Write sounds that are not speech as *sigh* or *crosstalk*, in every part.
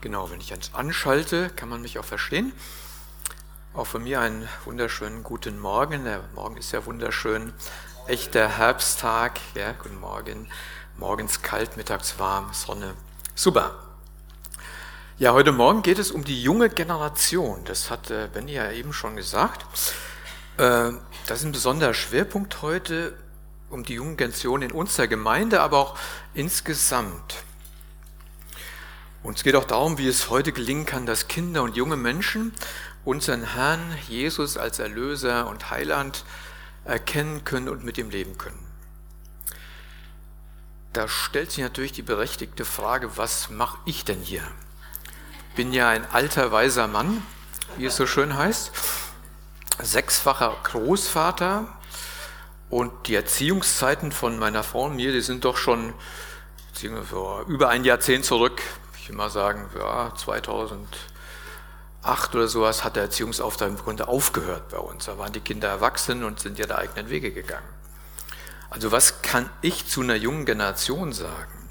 Genau, wenn ich eins anschalte, kann man mich auch verstehen. Auch von mir einen wunderschönen guten Morgen. Der Morgen ist ja wunderschön. Echter Herbsttag. Ja, guten Morgen. Morgens kalt, mittags warm, Sonne. Super. Ja, heute Morgen geht es um die junge Generation. Das hat äh, Benny ja eben schon gesagt. Äh, das ist ein besonderer Schwerpunkt heute um die junge Generation in unserer Gemeinde, aber auch insgesamt. Und es geht auch darum, wie es heute gelingen kann, dass Kinder und junge Menschen unseren Herrn Jesus als Erlöser und Heiland erkennen können und mit ihm leben können. Da stellt sich natürlich die berechtigte Frage, was mache ich denn hier? Bin ja ein alter, weiser Mann, wie es so schön heißt, sechsfacher Großvater und die Erziehungszeiten von meiner Frau und mir, die sind doch schon über ein Jahrzehnt zurück will mal sagen, ja, 2008 oder sowas hat der Erziehungsauftrag im Grunde aufgehört bei uns. Da waren die Kinder erwachsen und sind ihre eigenen Wege gegangen. Also was kann ich zu einer jungen Generation sagen?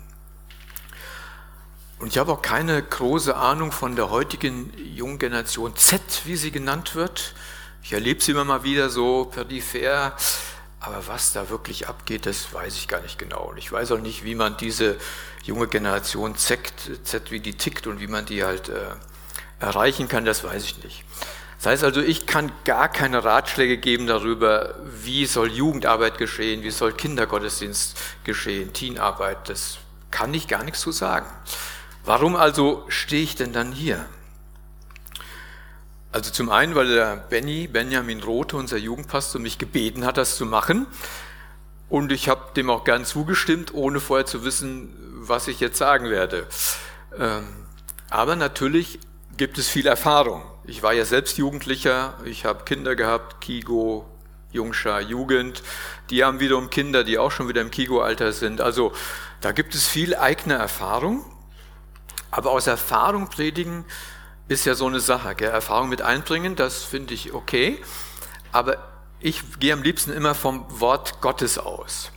Und ich habe auch keine große Ahnung von der heutigen jungen Generation Z, wie sie genannt wird. Ich erlebe sie immer mal wieder so peripher. Aber was da wirklich abgeht, das weiß ich gar nicht genau. Und ich weiß auch nicht, wie man diese junge Generation Z, Z wie die tickt und wie man die halt äh, erreichen kann, das weiß ich nicht. Das heißt also, ich kann gar keine Ratschläge geben darüber, wie soll Jugendarbeit geschehen, wie soll Kindergottesdienst geschehen, Teenarbeit, das kann ich gar nichts zu sagen. Warum also stehe ich denn dann hier? Also zum einen, weil der Benny, Benjamin Rote, unser Jugendpastor, mich gebeten hat, das zu machen. Und ich habe dem auch gern zugestimmt, ohne vorher zu wissen, was ich jetzt sagen werde. Ähm, aber natürlich gibt es viel Erfahrung. Ich war ja selbst Jugendlicher, ich habe Kinder gehabt, Kigo, Jungschar, Jugend. Die haben wiederum Kinder, die auch schon wieder im Kigo-Alter sind. Also da gibt es viel eigene Erfahrung. Aber aus Erfahrung predigen ist ja so eine Sache. Gell? Erfahrung mit einbringen, das finde ich okay. Aber ich gehe am liebsten immer vom Wort Gottes aus.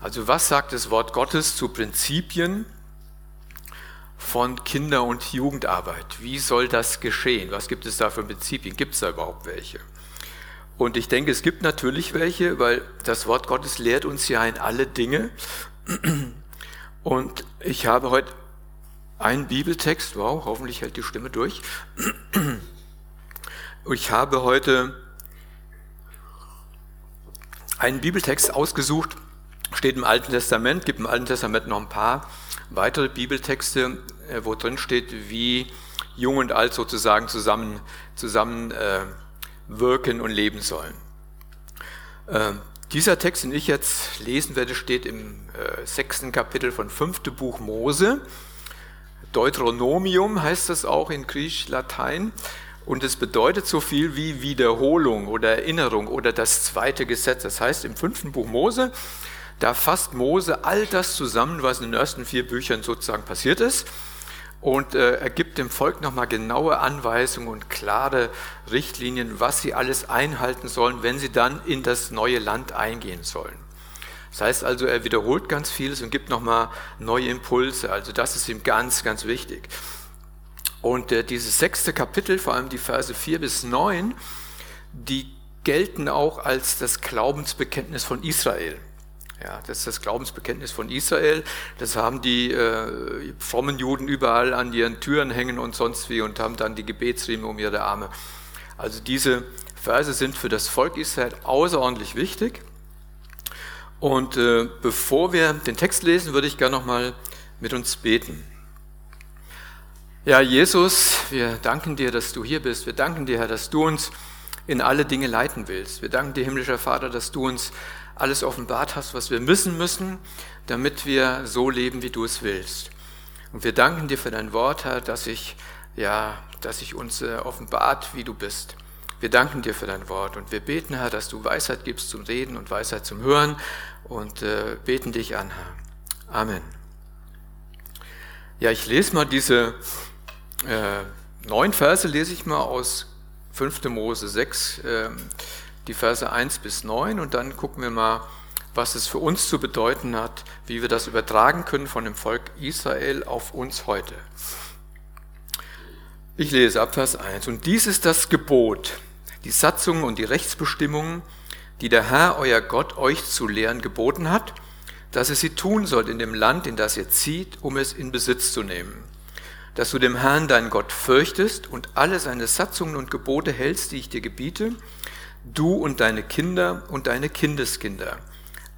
Also was sagt das Wort Gottes zu Prinzipien von Kinder- und Jugendarbeit? Wie soll das geschehen? Was gibt es da für Prinzipien? Gibt es da überhaupt welche? Und ich denke, es gibt natürlich welche, weil das Wort Gottes lehrt uns ja in alle Dinge. Und ich habe heute ein Bibeltext, wow, hoffentlich hält die Stimme durch. Ich habe heute einen Bibeltext ausgesucht, steht im Alten Testament, gibt im Alten Testament noch ein paar weitere Bibeltexte, äh, wo drin steht, wie Jung und Alt sozusagen zusammen, zusammen äh, wirken und leben sollen. Äh, dieser Text, den ich jetzt lesen werde, steht im äh, sechsten Kapitel von fünfte Buch Mose. Deuteronomium heißt das auch in Griechisch-Latein. Und es bedeutet so viel wie Wiederholung oder Erinnerung oder das zweite Gesetz. Das heißt, im fünften Buch Mose, da fasst Mose all das zusammen, was in den ersten vier Büchern sozusagen passiert ist. Und äh, er gibt dem Volk nochmal genaue Anweisungen und klare Richtlinien, was sie alles einhalten sollen, wenn sie dann in das neue Land eingehen sollen. Das heißt also, er wiederholt ganz vieles und gibt nochmal neue Impulse. Also das ist ihm ganz, ganz wichtig. Und äh, dieses sechste Kapitel, vor allem die Verse 4 bis 9, die gelten auch als das Glaubensbekenntnis von Israel. Ja, das ist das Glaubensbekenntnis von Israel. Das haben die äh, frommen Juden überall an ihren Türen hängen und sonst wie und haben dann die Gebetsriemen um ihre Arme. Also diese Verse sind für das Volk Israel außerordentlich wichtig. Und äh, bevor wir den Text lesen, würde ich gerne nochmal mit uns beten. Ja, Jesus, wir danken dir, dass du hier bist. Wir danken dir, Herr, dass du uns in alle Dinge leiten willst. Wir danken dir, himmlischer Vater, dass du uns alles offenbart hast, was wir müssen müssen, damit wir so leben, wie du es willst. Und wir danken dir für dein Wort, Herr, dass ich, ja, dass ich uns äh, offenbart, wie du bist. Wir danken dir für dein Wort und wir beten, Herr, dass du Weisheit gibst zum Reden und Weisheit zum Hören und äh, beten dich an, Herr. Amen. Ja, ich lese mal diese äh, neun Verse, lese ich mal aus 5. Mose 6, äh, die Verse 1 bis 9 und dann gucken wir mal, was es für uns zu bedeuten hat, wie wir das übertragen können von dem Volk Israel auf uns heute. Ich lese ab Vers 1. Und dies ist das Gebot, die Satzungen und die Rechtsbestimmungen, die der Herr, euer Gott, euch zu lehren geboten hat, dass ihr sie tun sollt in dem Land, in das ihr zieht, um es in Besitz zu nehmen. Dass du dem Herrn, deinen Gott, fürchtest und alle seine Satzungen und Gebote hältst, die ich dir gebiete, du und deine Kinder und deine Kindeskinder,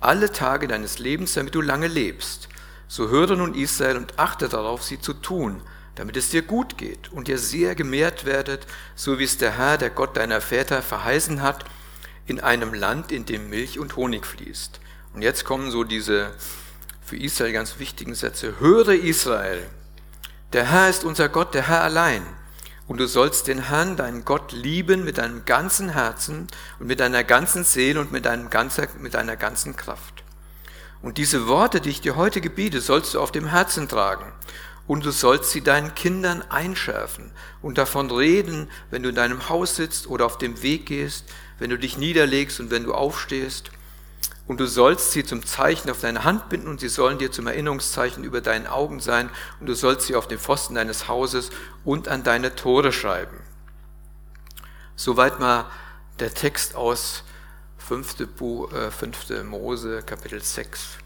alle Tage deines Lebens, damit du lange lebst. So höre nun Israel und achte darauf, sie zu tun, damit es dir gut geht und ihr sehr gemehrt werdet, so wie es der Herr, der Gott deiner Väter, verheißen hat, in einem Land, in dem Milch und Honig fließt. Und jetzt kommen so diese für Israel ganz wichtigen Sätze. Höre Israel, der Herr ist unser Gott, der Herr allein. Und du sollst den Herrn, deinen Gott, lieben mit deinem ganzen Herzen und mit deiner ganzen Seele und mit, deinem ganzen, mit deiner ganzen Kraft. Und diese Worte, die ich dir heute gebiete, sollst du auf dem Herzen tragen und du sollst sie deinen Kindern einschärfen und davon reden, wenn du in deinem Haus sitzt oder auf dem Weg gehst, wenn du dich niederlegst und wenn du aufstehst. Und du sollst sie zum Zeichen auf deine Hand binden und sie sollen dir zum Erinnerungszeichen über deinen Augen sein und du sollst sie auf den Pfosten deines Hauses und an deine Tore schreiben. Soweit mal der Text aus 5. Buch, äh, 5. Mose, Kapitel 6.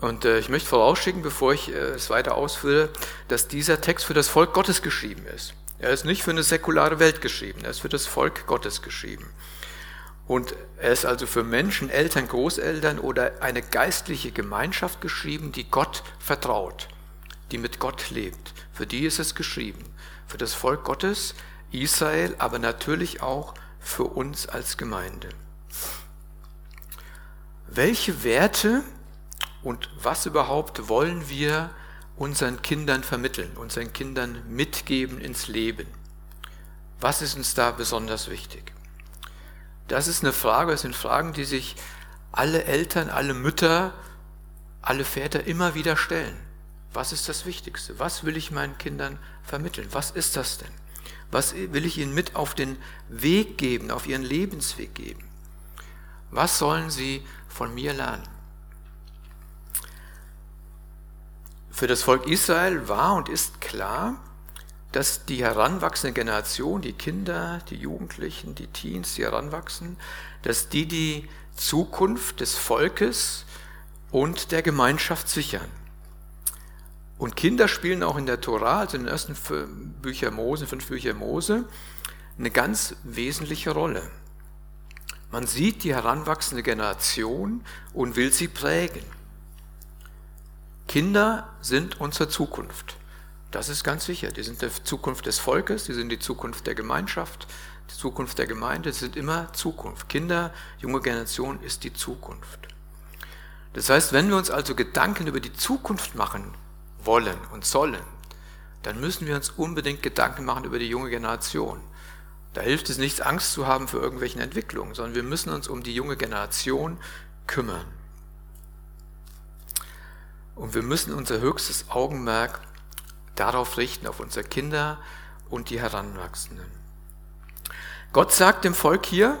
Und äh, ich möchte vorausschicken, bevor ich äh, es weiter ausführe, dass dieser Text für das Volk Gottes geschrieben ist. Er ist nicht für eine säkulare Welt geschrieben, er ist für das Volk Gottes geschrieben. Und er ist also für Menschen, Eltern, Großeltern oder eine geistliche Gemeinschaft geschrieben, die Gott vertraut, die mit Gott lebt. Für die ist es geschrieben. Für das Volk Gottes, Israel, aber natürlich auch für uns als Gemeinde. Welche Werte und was überhaupt wollen wir unseren Kindern vermitteln, unseren Kindern mitgeben ins Leben? Was ist uns da besonders wichtig? Das ist eine Frage, das sind Fragen, die sich alle Eltern, alle Mütter, alle Väter immer wieder stellen. Was ist das Wichtigste? Was will ich meinen Kindern vermitteln? Was ist das denn? Was will ich ihnen mit auf den Weg geben, auf ihren Lebensweg geben? Was sollen sie von mir lernen? Für das Volk Israel war und ist klar, dass die heranwachsende Generation, die Kinder, die Jugendlichen, die Teens, die heranwachsen, dass die die Zukunft des Volkes und der Gemeinschaft sichern. Und Kinder spielen auch in der Tora, also in den ersten Bücher Mose, fünf Bücher Mose, eine ganz wesentliche Rolle. Man sieht die heranwachsende Generation und will sie prägen. Kinder sind unsere Zukunft. Das ist ganz sicher. Die sind die Zukunft des Volkes, die sind die Zukunft der Gemeinschaft, die Zukunft der Gemeinde, die sind immer Zukunft. Kinder, junge Generation ist die Zukunft. Das heißt, wenn wir uns also Gedanken über die Zukunft machen wollen und sollen, dann müssen wir uns unbedingt Gedanken machen über die junge Generation. Da hilft es nichts, Angst zu haben für irgendwelche Entwicklungen, sondern wir müssen uns um die junge Generation kümmern. Und wir müssen unser höchstes Augenmerk darauf richten, auf unsere Kinder und die Heranwachsenden. Gott sagt dem Volk hier,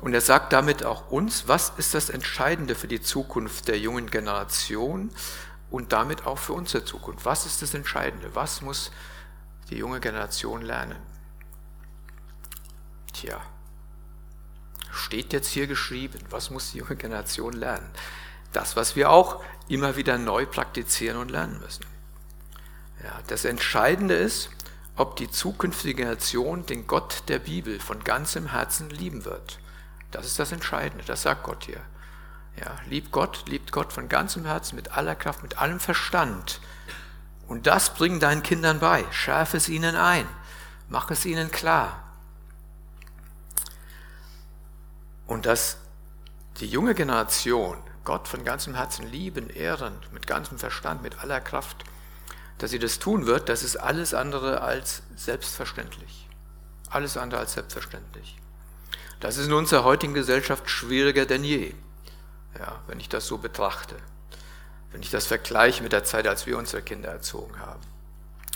und er sagt damit auch uns, was ist das Entscheidende für die Zukunft der jungen Generation und damit auch für unsere Zukunft? Was ist das Entscheidende? Was muss die junge Generation lernen? Tja, steht jetzt hier geschrieben, was muss die junge Generation lernen? Das, was wir auch immer wieder neu praktizieren und lernen müssen. Ja, das Entscheidende ist, ob die zukünftige Generation den Gott der Bibel von ganzem Herzen lieben wird. Das ist das Entscheidende, das sagt Gott hier. Ja, lieb Gott, liebt Gott von ganzem Herzen, mit aller Kraft, mit allem Verstand. Und das bring deinen Kindern bei. Schärfe es ihnen ein. Mach es ihnen klar. Und dass die junge Generation Gott von ganzem Herzen lieben, ehren, mit ganzem Verstand, mit aller Kraft, dass sie das tun wird, das ist alles andere als selbstverständlich. Alles andere als selbstverständlich. Das ist in unserer heutigen Gesellschaft schwieriger denn je, ja, wenn ich das so betrachte. Wenn ich das vergleiche mit der Zeit, als wir unsere Kinder erzogen haben.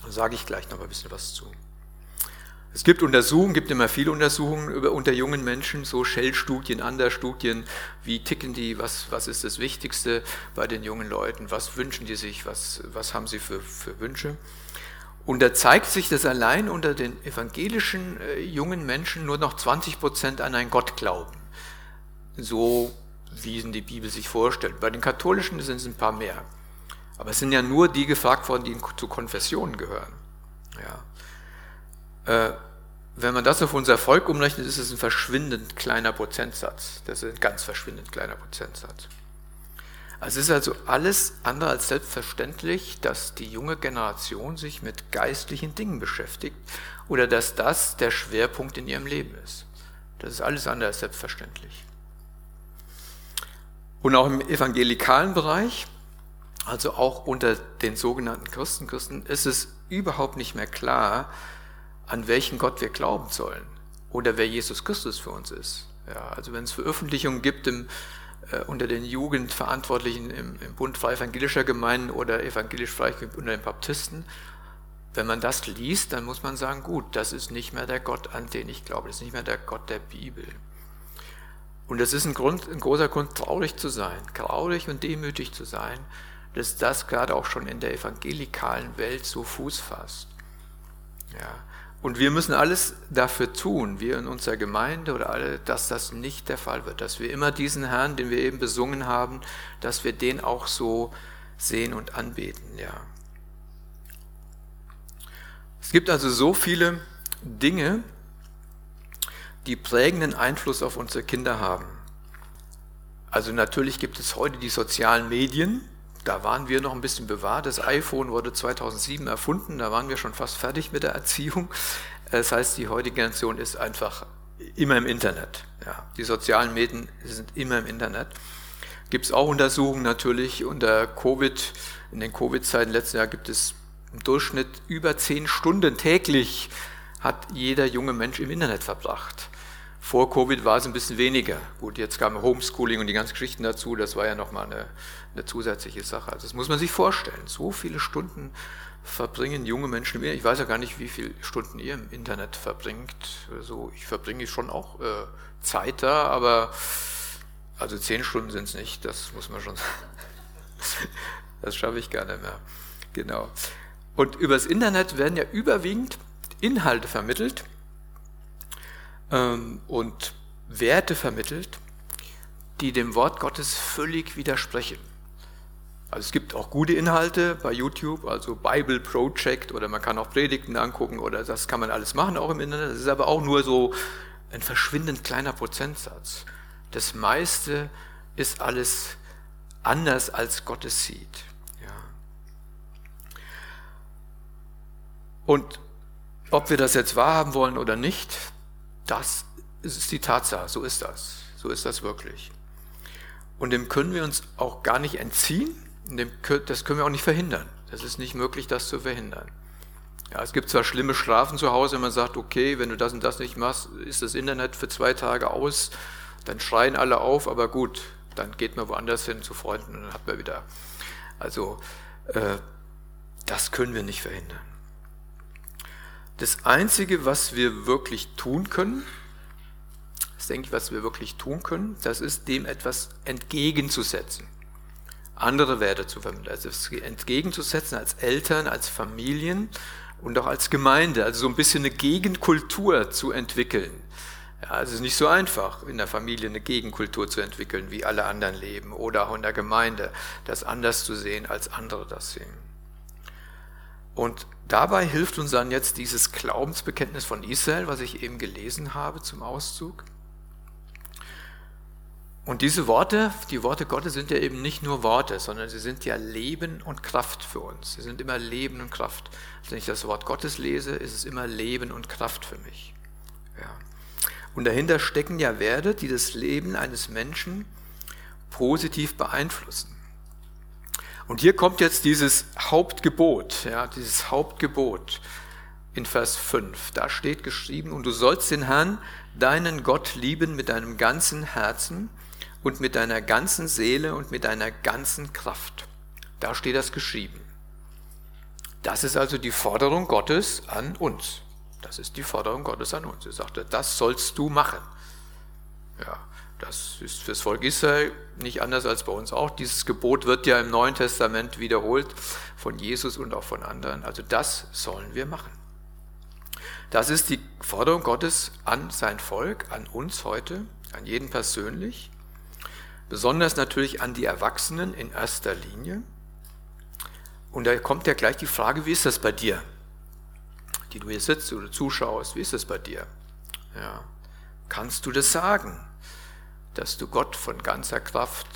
Da sage ich gleich noch ein bisschen was zu. Es gibt Untersuchungen, gibt immer viele Untersuchungen über, unter jungen Menschen, so Shell-Studien, andere Studien, wie ticken die, was, was ist das Wichtigste bei den jungen Leuten, was wünschen die sich, was, was haben sie für, für Wünsche. Und da zeigt sich, dass allein unter den evangelischen äh, jungen Menschen nur noch 20 Prozent an einen Gott glauben. So wie die Bibel sich vorstellt. Bei den katholischen sind es ein paar mehr. Aber es sind ja nur die gefragt worden, die zu Konfessionen gehören. Ja. Äh, wenn man das auf unser Volk umrechnet, ist es ein verschwindend kleiner Prozentsatz. Das ist ein ganz verschwindend kleiner Prozentsatz. Also es ist also alles andere als selbstverständlich, dass die junge Generation sich mit geistlichen Dingen beschäftigt oder dass das der Schwerpunkt in ihrem Leben ist. Das ist alles andere als selbstverständlich. Und auch im evangelikalen Bereich, also auch unter den sogenannten Christen, ist es überhaupt nicht mehr klar, an welchen Gott wir glauben sollen oder wer Jesus Christus für uns ist. Ja, also wenn es Veröffentlichungen gibt im, äh, unter den Jugendverantwortlichen im, im Bund Freie Evangelischer Gemeinden oder evangelisch frei unter den Baptisten, wenn man das liest, dann muss man sagen, gut, das ist nicht mehr der Gott, an den ich glaube, das ist nicht mehr der Gott der Bibel. Und das ist ein, Grund, ein großer Grund, traurig zu sein, traurig und demütig zu sein, dass das gerade auch schon in der evangelikalen Welt so Fuß fasst. Ja. Und wir müssen alles dafür tun, wir in unserer Gemeinde oder alle, dass das nicht der Fall wird, dass wir immer diesen Herrn, den wir eben besungen haben, dass wir den auch so sehen und anbeten, ja. Es gibt also so viele Dinge, die prägenden Einfluss auf unsere Kinder haben. Also natürlich gibt es heute die sozialen Medien, da waren wir noch ein bisschen bewahrt. Das iPhone wurde 2007 erfunden, da waren wir schon fast fertig mit der Erziehung. Das heißt, die heutige Generation ist einfach immer im Internet. Ja, die sozialen Medien sind immer im Internet. Gibt es auch Untersuchungen natürlich unter Covid, in den Covid-Zeiten letzten Jahr gibt es im Durchschnitt über zehn Stunden täglich hat jeder junge Mensch im Internet verbracht. Vor Covid war es ein bisschen weniger. Gut, jetzt kam Homeschooling und die ganzen Geschichten dazu, das war ja nochmal eine, eine zusätzliche Sache. Also das muss man sich vorstellen. So viele Stunden verbringen junge Menschen im Internet. Ich weiß ja gar nicht, wie viele Stunden ihr im Internet verbringt. Also ich verbringe schon auch äh, Zeit da, aber also zehn Stunden sind es nicht, das muss man schon sagen. *laughs* Das schaffe ich gar nicht mehr. Genau. Und übers Internet werden ja überwiegend Inhalte vermittelt, ähm, und Werte vermittelt, die dem Wort Gottes völlig widersprechen. Also es gibt auch gute Inhalte bei YouTube, also Bible Project oder man kann auch Predigten angucken oder das kann man alles machen, auch im Internet. Das ist aber auch nur so ein verschwindend kleiner Prozentsatz. Das meiste ist alles anders, als Gott es sieht. Ja. Und ob wir das jetzt wahrhaben wollen oder nicht, das ist die Tatsache, so ist das. So ist das wirklich. Und dem können wir uns auch gar nicht entziehen, das können wir auch nicht verhindern. Das ist nicht möglich, das zu verhindern. Ja, es gibt zwar schlimme Strafen zu Hause, wenn man sagt, okay, wenn du das und das nicht machst, ist das Internet für zwei Tage aus, dann schreien alle auf, aber gut, dann geht man woanders hin zu Freunden und dann hat man wieder. Also, äh, das können wir nicht verhindern. Das Einzige, was wir wirklich tun können, das denke ich, was wir wirklich tun können, das ist dem etwas entgegenzusetzen. Andere Werte zu vermitteln, also entgegenzusetzen als Eltern, als Familien und auch als Gemeinde, also so ein bisschen eine Gegenkultur zu entwickeln. Ja, es ist nicht so einfach, in der Familie eine Gegenkultur zu entwickeln, wie alle anderen leben, oder auch in der Gemeinde, das anders zu sehen, als andere das sehen. Und Dabei hilft uns dann jetzt dieses Glaubensbekenntnis von Israel, was ich eben gelesen habe zum Auszug. Und diese Worte, die Worte Gottes sind ja eben nicht nur Worte, sondern sie sind ja Leben und Kraft für uns. Sie sind immer Leben und Kraft. Also wenn ich das Wort Gottes lese, ist es immer Leben und Kraft für mich. Ja. Und dahinter stecken ja Werte, die das Leben eines Menschen positiv beeinflussen. Und hier kommt jetzt dieses Hauptgebot, ja, dieses Hauptgebot in Vers 5. Da steht geschrieben, und du sollst den Herrn, deinen Gott lieben mit deinem ganzen Herzen und mit deiner ganzen Seele und mit deiner ganzen Kraft. Da steht das geschrieben. Das ist also die Forderung Gottes an uns. Das ist die Forderung Gottes an uns. Er sagte, das sollst du machen. Ja. Das ist fürs Volk Israel nicht anders als bei uns auch. Dieses Gebot wird ja im Neuen Testament wiederholt von Jesus und auch von anderen. Also das sollen wir machen. Das ist die Forderung Gottes an sein Volk, an uns heute, an jeden persönlich, besonders natürlich an die Erwachsenen in erster Linie. Und da kommt ja gleich die Frage, wie ist das bei dir? Die du hier sitzt oder zuschaust, wie ist das bei dir? Ja. Kannst du das sagen, dass du Gott von ganzer Kraft,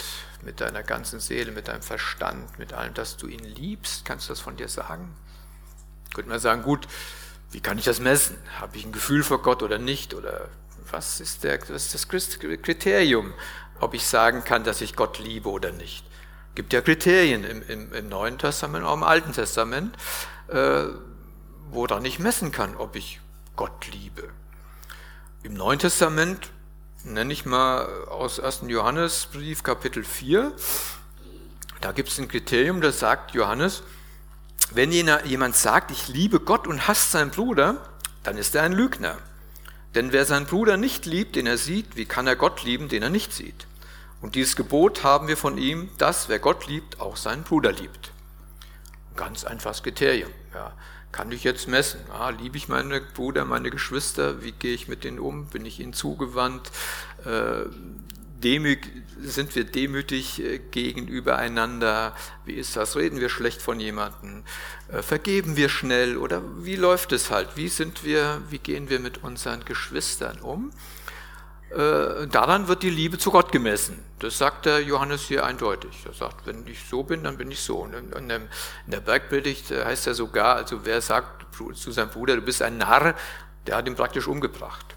mit deiner ganzen Seele, mit deinem Verstand, mit allem, dass du ihn liebst? Kannst du das von dir sagen? Könnte man sagen, gut, wie kann ich das messen? Habe ich ein Gefühl für Gott oder nicht? Oder was ist, der, was ist das Kriterium, ob ich sagen kann, dass ich Gott liebe oder nicht? Es gibt ja Kriterien im, im, im Neuen Testament, auch im Alten Testament, äh, woran ich messen kann, ob ich Gott liebe. Im Neuen Testament nenne ich mal aus 1. Johannesbrief Kapitel 4, da gibt es ein Kriterium, das sagt Johannes, wenn jemand sagt, ich liebe Gott und hasst seinen Bruder, dann ist er ein Lügner. Denn wer seinen Bruder nicht liebt, den er sieht, wie kann er Gott lieben, den er nicht sieht? Und dieses Gebot haben wir von ihm, dass wer Gott liebt, auch seinen Bruder liebt. Ganz einfaches Kriterium. Ja. Kann ich jetzt messen? Ah, liebe ich meine Brüder, meine Geschwister? Wie gehe ich mit denen um? Bin ich ihnen zugewandt? Äh, sind wir demütig äh, gegenüber einander? Wie ist das? Reden wir schlecht von jemandem? Äh, vergeben wir schnell? Oder wie läuft es halt? Wie sind wir, wie gehen wir mit unseren Geschwistern um? Äh, daran wird die Liebe zu Gott gemessen. Das sagt der Johannes hier eindeutig. Er sagt, wenn ich so bin, dann bin ich so. Und in der Bergpredigt heißt er sogar, also wer sagt zu seinem Bruder, du bist ein Narr, der hat ihn praktisch umgebracht.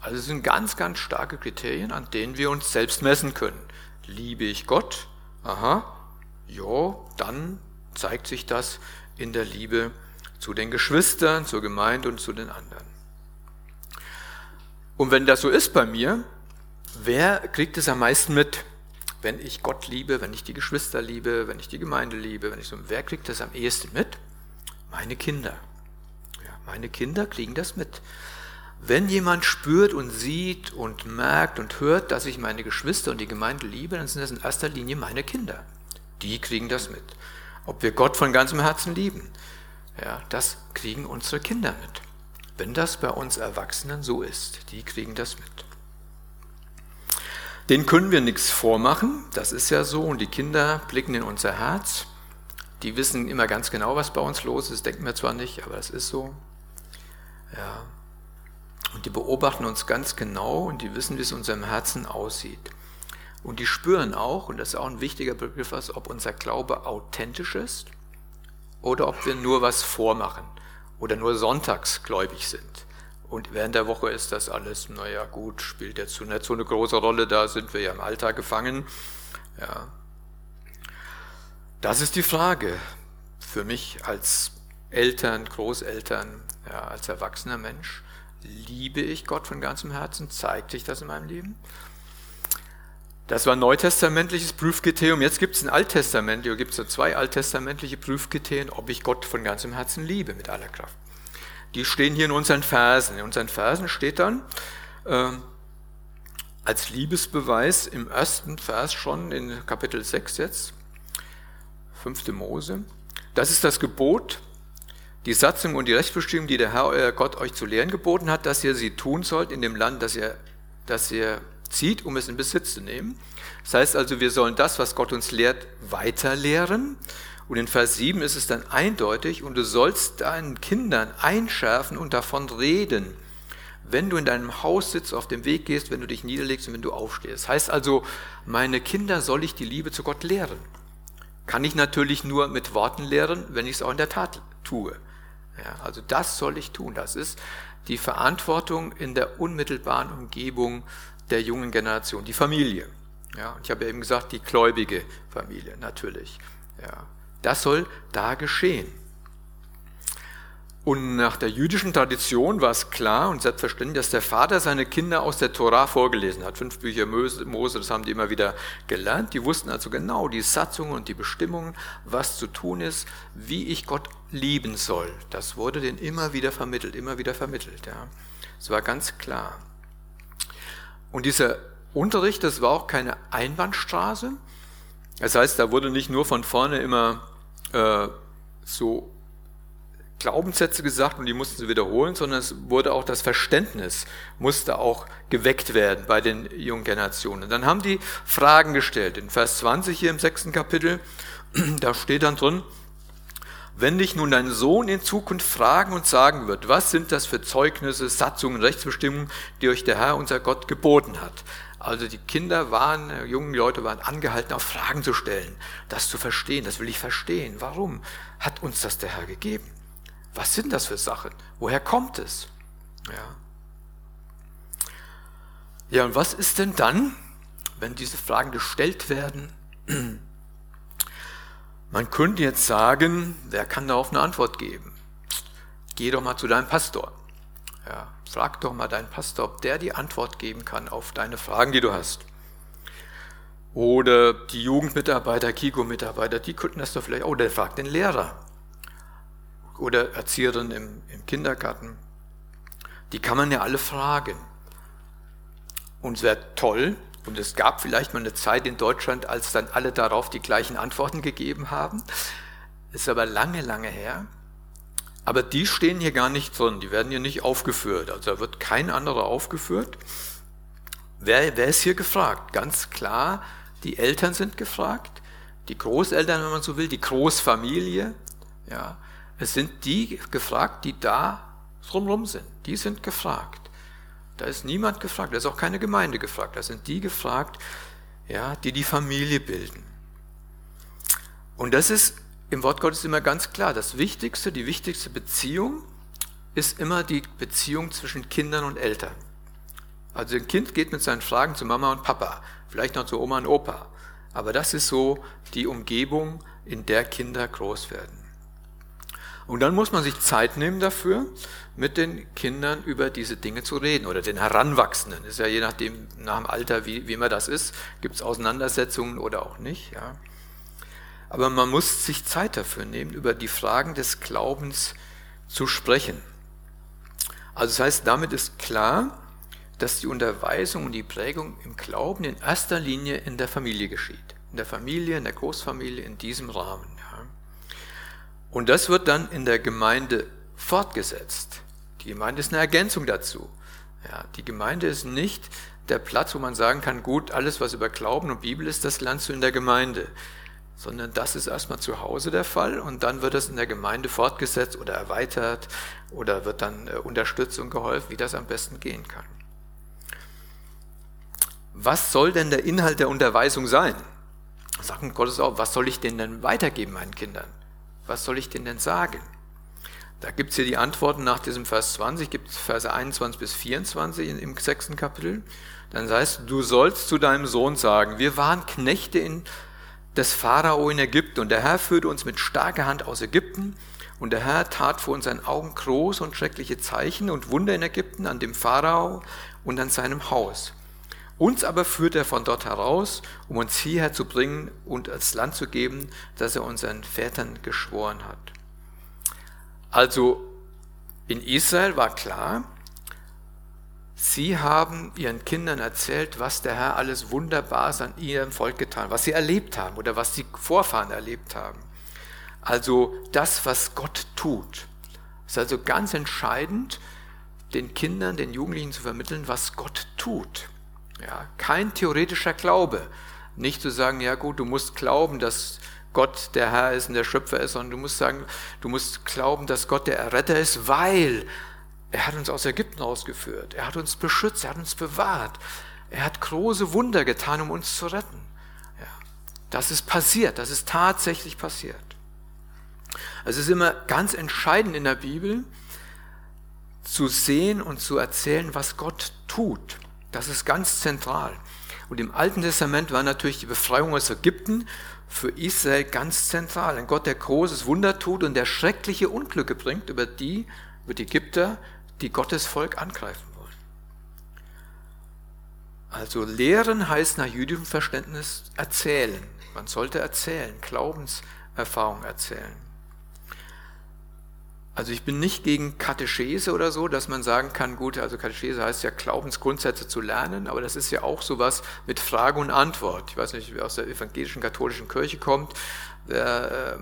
Also es sind ganz, ganz starke Kriterien, an denen wir uns selbst messen können. Liebe ich Gott? Aha, ja, dann zeigt sich das in der Liebe zu den Geschwistern, zur Gemeinde und zu den anderen. Und wenn das so ist bei mir, wer kriegt es am meisten mit? Wenn ich Gott liebe, wenn ich die Geschwister liebe, wenn ich die Gemeinde liebe, wenn ich so, wer kriegt das am ehesten mit? Meine Kinder. Ja, meine Kinder kriegen das mit. Wenn jemand spürt und sieht und merkt und hört, dass ich meine Geschwister und die Gemeinde liebe, dann sind das in erster Linie meine Kinder. Die kriegen das mit. Ob wir Gott von ganzem Herzen lieben, ja, das kriegen unsere Kinder mit. Wenn das bei uns Erwachsenen so ist, die kriegen das mit. Den können wir nichts vormachen, das ist ja so, und die Kinder blicken in unser Herz. Die wissen immer ganz genau, was bei uns los ist, denken wir zwar nicht, aber es ist so. Ja, und die beobachten uns ganz genau und die wissen, wie es in unserem Herzen aussieht. Und die spüren auch, und das ist auch ein wichtiger Begriff, ob unser Glaube authentisch ist oder ob wir nur was vormachen oder nur sonntagsgläubig sind. Und während der Woche ist das alles, naja gut, spielt jetzt nicht so eine große Rolle, da sind wir ja im Alltag gefangen. Ja. Das ist die Frage für mich als Eltern, Großeltern, ja, als erwachsener Mensch. Liebe ich Gott von ganzem Herzen? Zeigt sich das in meinem Leben? Das war ein neutestamentliches Prüfkriterium. Jetzt gibt es ein alttestamentlich, oder gibt es so zwei alttestamentliche Prüfkriterien, ob ich Gott von ganzem Herzen liebe, mit aller Kraft. Die stehen hier in unseren Versen. In unseren Versen steht dann äh, als Liebesbeweis im ersten Vers schon in Kapitel 6 jetzt, 5. Mose. Das ist das Gebot, die Satzung und die Rechtsbestimmung, die der Herr, euer Gott, euch zu lehren geboten hat, dass ihr sie tun sollt in dem Land, das ihr, das ihr zieht, um es in Besitz zu nehmen. Das heißt also, wir sollen das, was Gott uns lehrt, weiter lehren. Und in Vers 7 ist es dann eindeutig, und du sollst deinen Kindern einschärfen und davon reden, wenn du in deinem Haus sitzt, auf dem Weg gehst, wenn du dich niederlegst und wenn du aufstehst. Das heißt also, meine Kinder soll ich die Liebe zu Gott lehren. Kann ich natürlich nur mit Worten lehren, wenn ich es auch in der Tat tue. Ja, also das soll ich tun. Das ist die Verantwortung in der unmittelbaren Umgebung der jungen Generation, die Familie. Ja, und ich habe eben gesagt, die gläubige Familie, natürlich. Ja, das soll da geschehen. Und nach der jüdischen Tradition war es klar und selbstverständlich, dass der Vater seine Kinder aus der Tora vorgelesen hat. Fünf Bücher Mose, das haben die immer wieder gelernt. Die wussten also genau die Satzungen und die Bestimmungen, was zu tun ist, wie ich Gott lieben soll. Das wurde denen immer wieder vermittelt, immer wieder vermittelt. Ja. Es war ganz klar. Und dieser Unterricht, das war auch keine Einbahnstraße. Das heißt, da wurde nicht nur von vorne immer äh, so Glaubenssätze gesagt und die mussten sie wiederholen, sondern es wurde auch das Verständnis, musste auch geweckt werden bei den jungen Generationen. Dann haben die Fragen gestellt. In Vers 20 hier im sechsten Kapitel, *clears throat* da steht dann drin, wenn dich nun dein Sohn in Zukunft fragen und sagen wird, was sind das für Zeugnisse, Satzungen, Rechtsbestimmungen, die euch der Herr, unser Gott, geboten hat? Also die Kinder waren, äh, jungen Leute waren angehalten, auch Fragen zu stellen, das zu verstehen, das will ich verstehen. Warum hat uns das der Herr gegeben? Was sind das für Sachen? Woher kommt es? Ja. Ja, und was ist denn dann, wenn diese Fragen gestellt werden? Man könnte jetzt sagen, wer kann darauf eine Antwort geben? Geh doch mal zu deinem Pastor. Ja, frag doch mal deinen Pastor, ob der die Antwort geben kann auf deine Fragen, die du hast. Oder die Jugendmitarbeiter, Kiko-Mitarbeiter, die könnten das doch vielleicht, oh, der fragt den Lehrer. Oder Erzieherin im, im Kindergarten. Die kann man ja alle fragen. Und es wäre toll, und es gab vielleicht mal eine Zeit in Deutschland, als dann alle darauf die gleichen Antworten gegeben haben. Ist aber lange, lange her. Aber die stehen hier gar nicht drin, die werden hier nicht aufgeführt. Also da wird kein anderer aufgeführt. Wer, wer ist hier gefragt? Ganz klar, die Eltern sind gefragt, die Großeltern, wenn man so will, die Großfamilie. Ja, es sind die gefragt, die da drumherum sind. Die sind gefragt. Da ist niemand gefragt, da ist auch keine Gemeinde gefragt. Da sind die gefragt, ja, die die Familie bilden. Und das ist im Wort Gottes immer ganz klar. Das Wichtigste, die wichtigste Beziehung ist immer die Beziehung zwischen Kindern und Eltern. Also ein Kind geht mit seinen Fragen zu Mama und Papa, vielleicht noch zu Oma und Opa. Aber das ist so die Umgebung, in der Kinder groß werden. Und dann muss man sich Zeit nehmen dafür, mit den Kindern über diese Dinge zu reden oder den Heranwachsenden. Ist ja je nachdem, nach dem Alter, wie, wie immer das ist, gibt es Auseinandersetzungen oder auch nicht. Ja. Aber man muss sich Zeit dafür nehmen, über die Fragen des Glaubens zu sprechen. Also das heißt, damit ist klar, dass die Unterweisung und die Prägung im Glauben in erster Linie in der Familie geschieht. In der Familie, in der Großfamilie, in diesem Rahmen. Und das wird dann in der Gemeinde fortgesetzt. Die Gemeinde ist eine Ergänzung dazu. Ja, die Gemeinde ist nicht der Platz, wo man sagen kann, gut, alles, was über Glauben und Bibel ist, das lernst du in der Gemeinde. Sondern das ist erstmal zu Hause der Fall und dann wird es in der Gemeinde fortgesetzt oder erweitert oder wird dann äh, unterstützt und geholfen, wie das am besten gehen kann. Was soll denn der Inhalt der Unterweisung sein? Sagt Gottes auch, was soll ich denn denn weitergeben meinen Kindern? Was soll ich denen denn sagen? Da gibt es hier die Antworten nach diesem Vers 20, gibt es Verse 21 bis 24 im sechsten Kapitel. Dann heißt, du sollst zu deinem Sohn sagen, wir waren Knechte in, des Pharao in Ägypten und der Herr führte uns mit starker Hand aus Ägypten und der Herr tat vor unseren Augen große und schreckliche Zeichen und Wunder in Ägypten an dem Pharao und an seinem Haus. Uns aber führt er von dort heraus, um uns hierher zu bringen und das Land zu geben, das er unseren Vätern geschworen hat. Also in Israel war klar, sie haben ihren Kindern erzählt, was der Herr alles Wunderbares an ihrem Volk getan, was sie erlebt haben oder was die Vorfahren erlebt haben. Also das, was Gott tut. Es ist also ganz entscheidend, den Kindern, den Jugendlichen zu vermitteln, was Gott tut. Ja, kein theoretischer Glaube. Nicht zu sagen, ja gut, du musst glauben, dass Gott der Herr ist und der Schöpfer ist, sondern du musst sagen, du musst glauben, dass Gott der Erretter ist, weil er hat uns aus Ägypten ausgeführt. Er hat uns beschützt, er hat uns bewahrt. Er hat große Wunder getan, um uns zu retten. Ja, das ist passiert, das ist tatsächlich passiert. Es ist immer ganz entscheidend in der Bibel zu sehen und zu erzählen, was Gott tut. Das ist ganz zentral. Und im Alten Testament war natürlich die Befreiung aus Ägypten für Israel ganz zentral. Ein Gott, der großes Wunder tut und der schreckliche Unglücke bringt über die, über die Ägypter, die Gottes Volk angreifen wollen. Also lehren heißt nach jüdischem Verständnis erzählen. Man sollte erzählen, Glaubenserfahrung erzählen. Also ich bin nicht gegen Katechese oder so, dass man sagen kann, gut, also Katechese heißt ja Glaubensgrundsätze zu lernen, aber das ist ja auch sowas mit Frage und Antwort. Ich weiß nicht, wer aus der evangelischen katholischen Kirche kommt, wer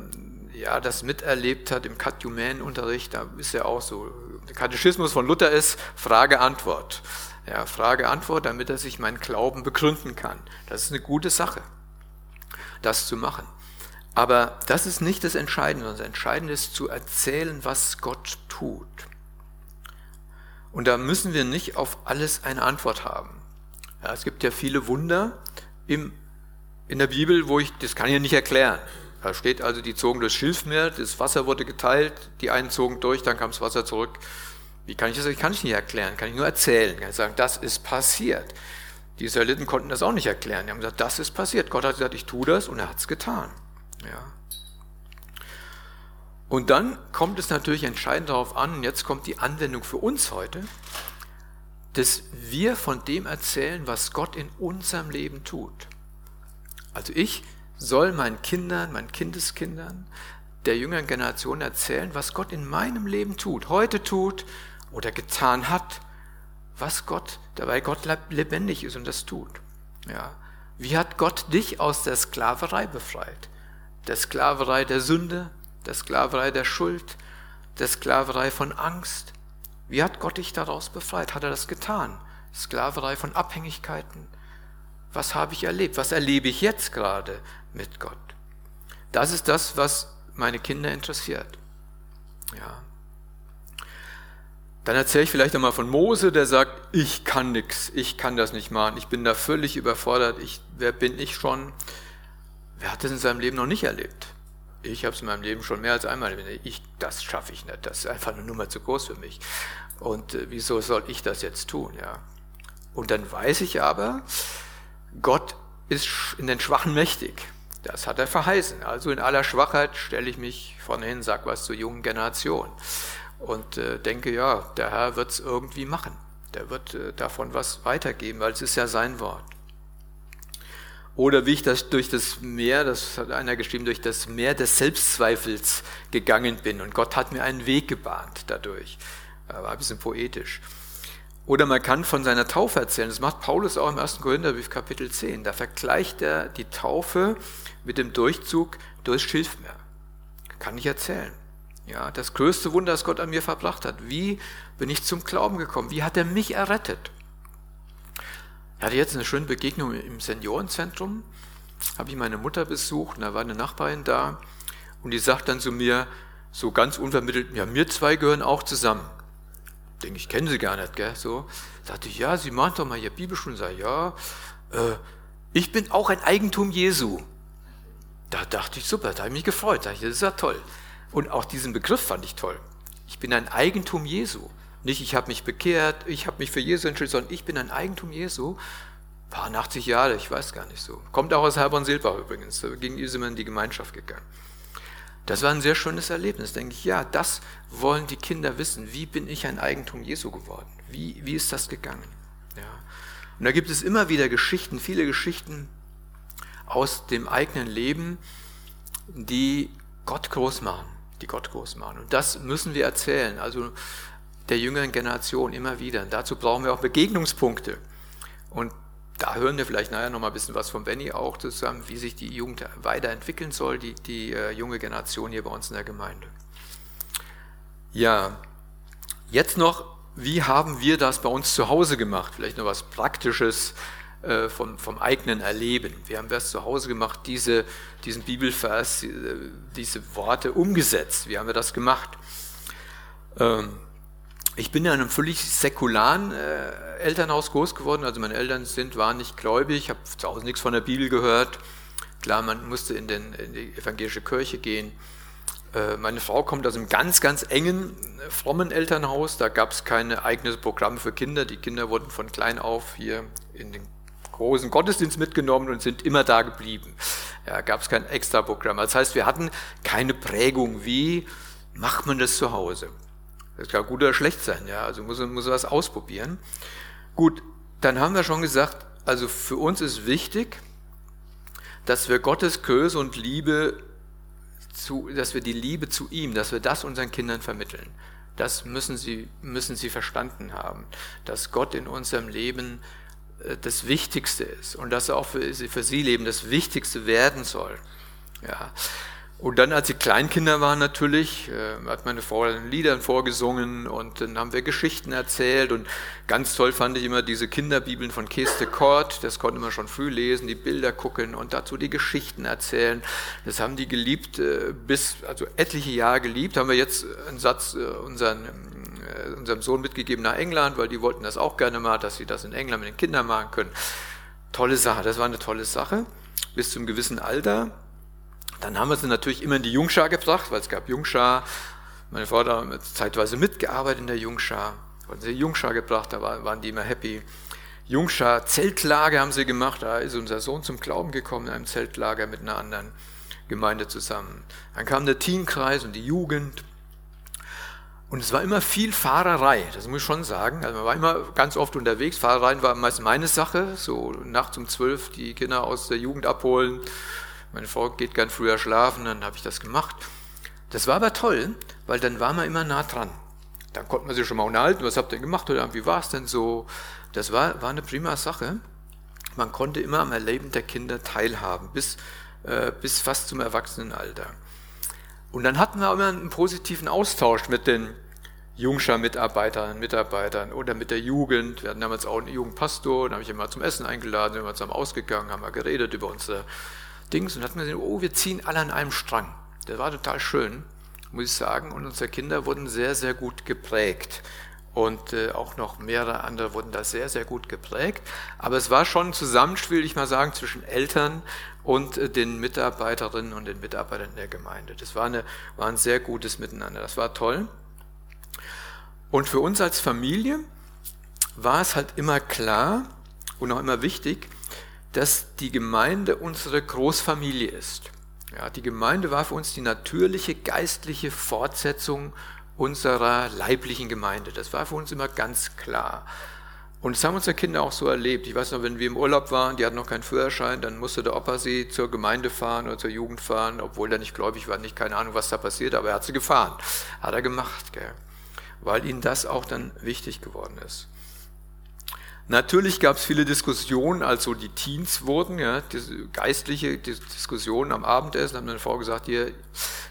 äh, ja, das miterlebt hat im Katechumänenunterricht, da ist ja auch so, der Katechismus von Luther ist Frage-Antwort. Ja, Frage-Antwort, damit er sich meinen Glauben begründen kann. Das ist eine gute Sache, das zu machen. Aber das ist nicht das Entscheidende. Das Entscheidende ist zu erzählen, was Gott tut. Und da müssen wir nicht auf alles eine Antwort haben. Ja, es gibt ja viele Wunder im, in der Bibel, wo ich, das kann ich ja nicht erklären. Da steht also, die zogen durchs Schilfmeer, das Wasser wurde geteilt, die einen zogen durch, dann kam das Wasser zurück. Wie kann ich das? Ich kann ich nicht erklären, kann ich nur erzählen. Kann ich sagen, das ist passiert. Die Israeliten konnten das auch nicht erklären. Die haben gesagt, das ist passiert. Gott hat gesagt, ich tue das und er hat es getan. Ja. Und dann kommt es natürlich entscheidend darauf an, und jetzt kommt die Anwendung für uns heute, dass wir von dem erzählen, was Gott in unserem Leben tut. Also ich soll meinen Kindern, meinen Kindeskindern, der jüngeren Generation erzählen, was Gott in meinem Leben tut, heute tut oder getan hat, was Gott, dabei Gott lebendig ist und das tut. Ja. Wie hat Gott dich aus der Sklaverei befreit? Der Sklaverei der Sünde, der Sklaverei der Schuld, der Sklaverei von Angst. Wie hat Gott dich daraus befreit? Hat er das getan? Sklaverei von Abhängigkeiten. Was habe ich erlebt? Was erlebe ich jetzt gerade mit Gott? Das ist das, was meine Kinder interessiert. Ja. Dann erzähle ich vielleicht einmal von Mose, der sagt, ich kann nichts, ich kann das nicht machen, ich bin da völlig überfordert, ich, wer bin ich schon? Wer hat das in seinem Leben noch nicht erlebt? Ich habe es in meinem Leben schon mehr als einmal erlebt. Ich, das schaffe ich nicht. Das ist einfach eine Nummer zu groß für mich. Und äh, wieso soll ich das jetzt tun? Ja. Und dann weiß ich aber, Gott ist in den Schwachen mächtig. Das hat er verheißen. Also in aller Schwachheit stelle ich mich vorne hin, sage was zur jungen Generation und äh, denke, ja, der Herr wird es irgendwie machen. Der wird äh, davon was weitergeben, weil es ist ja sein Wort. Oder wie ich das durch das Meer, das hat einer geschrieben, durch das Meer des Selbstzweifels gegangen bin und Gott hat mir einen Weg gebahnt dadurch. War ein bisschen poetisch. Oder man kann von seiner Taufe erzählen. Das macht Paulus auch im 1. Korintherbrief Kapitel 10. Da vergleicht er die Taufe mit dem Durchzug durchs Schilfmeer. Kann ich erzählen. Ja, das größte Wunder, das Gott an mir verbracht hat. Wie bin ich zum Glauben gekommen? Wie hat er mich errettet? Ich hatte jetzt eine schöne Begegnung im Seniorenzentrum. Habe ich meine Mutter besucht und da war eine Nachbarin da und die sagt dann zu mir, so ganz unvermittelt, ja, wir zwei gehören auch zusammen. Denke ich, kenne sie gar nicht, gell? So. Sagte ich, ja, sie machen doch mal hier Bibelschulen. Sag, ja, äh, ich bin auch ein Eigentum Jesu. Da dachte ich, super, da habe ich mich gefreut. Da ich, das ist ja toll. Und auch diesen Begriff fand ich toll. Ich bin ein Eigentum Jesu. Nicht, ich habe mich bekehrt, ich habe mich für Jesus entschieden, sondern ich bin ein Eigentum Jesu. Paar 80 Jahre, ich weiß gar nicht so. Kommt auch aus Herborn-Silbach übrigens, da ging Isemann in die Gemeinschaft gegangen. Das war ein sehr schönes Erlebnis, denke ich. Ja, das wollen die Kinder wissen. Wie bin ich ein Eigentum Jesu geworden? Wie, wie ist das gegangen? Ja. Und da gibt es immer wieder Geschichten, viele Geschichten aus dem eigenen Leben, die Gott groß machen, die Gott groß machen. Und das müssen wir erzählen. Also der jüngeren Generation immer wieder. Und dazu brauchen wir auch Begegnungspunkte. Und da hören wir vielleicht nachher noch mal ein bisschen was von Benny auch zusammen, wie sich die Jugend weiterentwickeln soll, die, die äh, junge Generation hier bei uns in der Gemeinde. Ja, jetzt noch, wie haben wir das bei uns zu Hause gemacht? Vielleicht noch was Praktisches äh, vom, vom eigenen Erleben. Wie haben wir es zu Hause gemacht, diese, diesen Bibelvers, äh, diese Worte umgesetzt? Wie haben wir das gemacht? Ähm, ich bin ja in einem völlig säkularen äh, Elternhaus groß geworden. Also meine Eltern sind, waren nicht gläubig, ich habe zu Hause nichts von der Bibel gehört. Klar, man musste in, den, in die evangelische Kirche gehen. Äh, meine Frau kommt aus einem ganz, ganz engen, äh, frommen Elternhaus. Da gab es kein eigenes Programm für Kinder. Die Kinder wurden von klein auf hier in den großen Gottesdienst mitgenommen und sind immer da geblieben. Ja, gab es kein extra Programm. Das heißt, wir hatten keine Prägung, wie macht man das zu Hause. Das kann gut oder schlecht sein, ja. Also muss, muss was ausprobieren. Gut, dann haben wir schon gesagt, also für uns ist wichtig, dass wir Gottes Größe und Liebe zu, dass wir die Liebe zu ihm, dass wir das unseren Kindern vermitteln. Das müssen sie, müssen sie verstanden haben, dass Gott in unserem Leben äh, das Wichtigste ist und dass er auch für sie, für sie Leben das Wichtigste werden soll. Ja. Und dann, als sie Kleinkinder waren natürlich, äh, hat meine Frau Lieder vorgesungen und dann haben wir Geschichten erzählt und ganz toll fand ich immer diese Kinderbibeln von Kees de Kort, das konnte man schon früh lesen, die Bilder gucken und dazu die Geschichten erzählen. Das haben die geliebt, äh, bis, also etliche Jahre geliebt, haben wir jetzt einen Satz äh, unseren, äh, unserem Sohn mitgegeben nach England, weil die wollten das auch gerne mal, dass sie das in England mit den Kindern machen können. Tolle Sache, das war eine tolle Sache, bis zum gewissen Alter. Dann haben wir sie natürlich immer in die Jungschar gebracht, weil es gab Jungschar. Meine Frau hat zeitweise mitgearbeitet in der Jungschar. Haben sie Jungschar gebracht, da waren die immer happy. Jungschar, Zeltlager haben sie gemacht. Da ist unser Sohn zum Glauben gekommen in einem Zeltlager mit einer anderen Gemeinde zusammen. Dann kam der Teenkreis und die Jugend. Und es war immer viel Fahrerei, das muss ich schon sagen. Also man war immer ganz oft unterwegs. Fahrerei war meist meine Sache, so nachts um zwölf die Kinder aus der Jugend abholen meine Frau geht gern früher schlafen, dann habe ich das gemacht. Das war aber toll, weil dann war man immer nah dran. Dann konnte man sich schon mal unterhalten, was habt ihr gemacht oder wie war es denn so? Das war, war eine prima Sache. Man konnte immer am Erleben der Kinder teilhaben, bis, äh, bis fast zum Erwachsenenalter. Und dann hatten wir immer einen positiven Austausch mit den Jungschar-Mitarbeitern, Mitarbeitern oder mit der Jugend. Wir hatten damals auch einen Jugendpastor, den habe ich immer zum Essen eingeladen, sind wir zusammen ausgegangen, haben wir geredet über unsere Dings und hatten gesehen, oh, wir ziehen alle an einem Strang. Das war total schön, muss ich sagen. Und unsere Kinder wurden sehr, sehr gut geprägt. Und äh, auch noch mehrere andere wurden da sehr, sehr gut geprägt. Aber es war schon ein Zusammenspiel, will ich mal sagen, zwischen Eltern und äh, den Mitarbeiterinnen und den Mitarbeitern der Gemeinde. Das war, eine, war ein sehr gutes Miteinander. Das war toll. Und für uns als Familie war es halt immer klar und auch immer wichtig, dass die Gemeinde unsere Großfamilie ist. Ja, die Gemeinde war für uns die natürliche geistliche Fortsetzung unserer leiblichen Gemeinde. Das war für uns immer ganz klar. Und das haben unsere Kinder auch so erlebt. Ich weiß noch, wenn wir im Urlaub waren, die hatten noch keinen Führerschein, dann musste der Opa sie zur Gemeinde fahren oder zur Jugend fahren, obwohl er nicht gläubig war, nicht keine Ahnung, was da passiert, aber er hat sie gefahren. Hat er gemacht, gell? weil ihnen das auch dann wichtig geworden ist. Natürlich gab es viele Diskussionen, als so die Teens wurden, ja, diese geistliche Diskussionen am Abendessen, haben meine Frau gesagt, hier,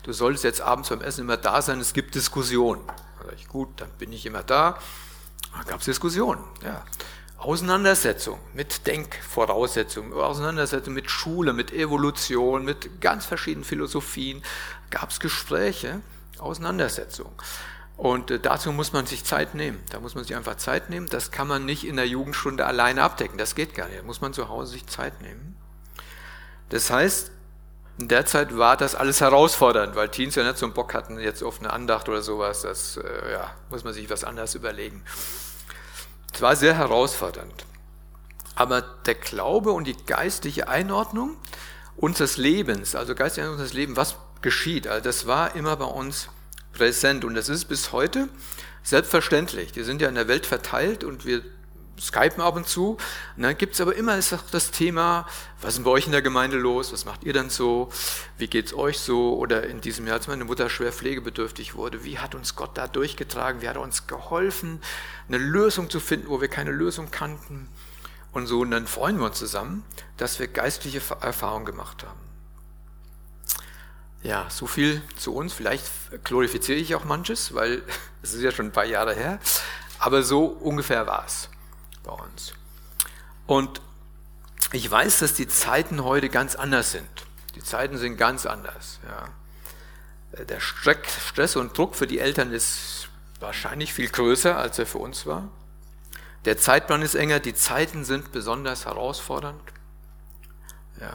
du solltest jetzt abends beim Essen immer da sein, es gibt Diskussionen. Da ich, gut, dann bin ich immer da. Da gab es Diskussionen, ja. Auseinandersetzung mit Denkvoraussetzungen, Auseinandersetzung mit Schule, mit Evolution, mit ganz verschiedenen Philosophien, gab es Gespräche, Auseinandersetzungen. Und äh, dazu muss man sich Zeit nehmen. Da muss man sich einfach Zeit nehmen. Das kann man nicht in der Jugendstunde alleine abdecken. Das geht gar nicht. Da muss man zu Hause sich Zeit nehmen. Das heißt, in der Zeit war das alles herausfordernd, weil Teens ja nicht so einen Bock hatten jetzt auf eine Andacht oder sowas. Das äh, ja, muss man sich was anderes überlegen. Es war sehr herausfordernd. Aber der Glaube und die geistliche Einordnung unseres Lebens, also geistliche Einordnung unseres Lebens, was geschieht, also das war immer bei uns präsent und das ist bis heute selbstverständlich. Wir sind ja in der Welt verteilt und wir skypen ab und zu. Und dann gibt es aber immer das Thema, was ist bei euch in der Gemeinde los? Was macht ihr dann so? Wie geht es euch so? Oder in diesem Jahr, als meine Mutter schwer pflegebedürftig wurde, wie hat uns Gott da durchgetragen? Wie hat er uns geholfen, eine Lösung zu finden, wo wir keine Lösung kannten? Und so, und dann freuen wir uns zusammen, dass wir geistliche Erfahrungen gemacht haben. Ja, so viel zu uns. Vielleicht glorifiziere ich auch manches, weil *laughs* es ist ja schon ein paar Jahre her. Aber so ungefähr war es bei uns. Und ich weiß, dass die Zeiten heute ganz anders sind. Die Zeiten sind ganz anders. Ja. Der Stress und Druck für die Eltern ist wahrscheinlich viel größer, als er für uns war. Der Zeitplan ist enger, die Zeiten sind besonders herausfordernd. Ja.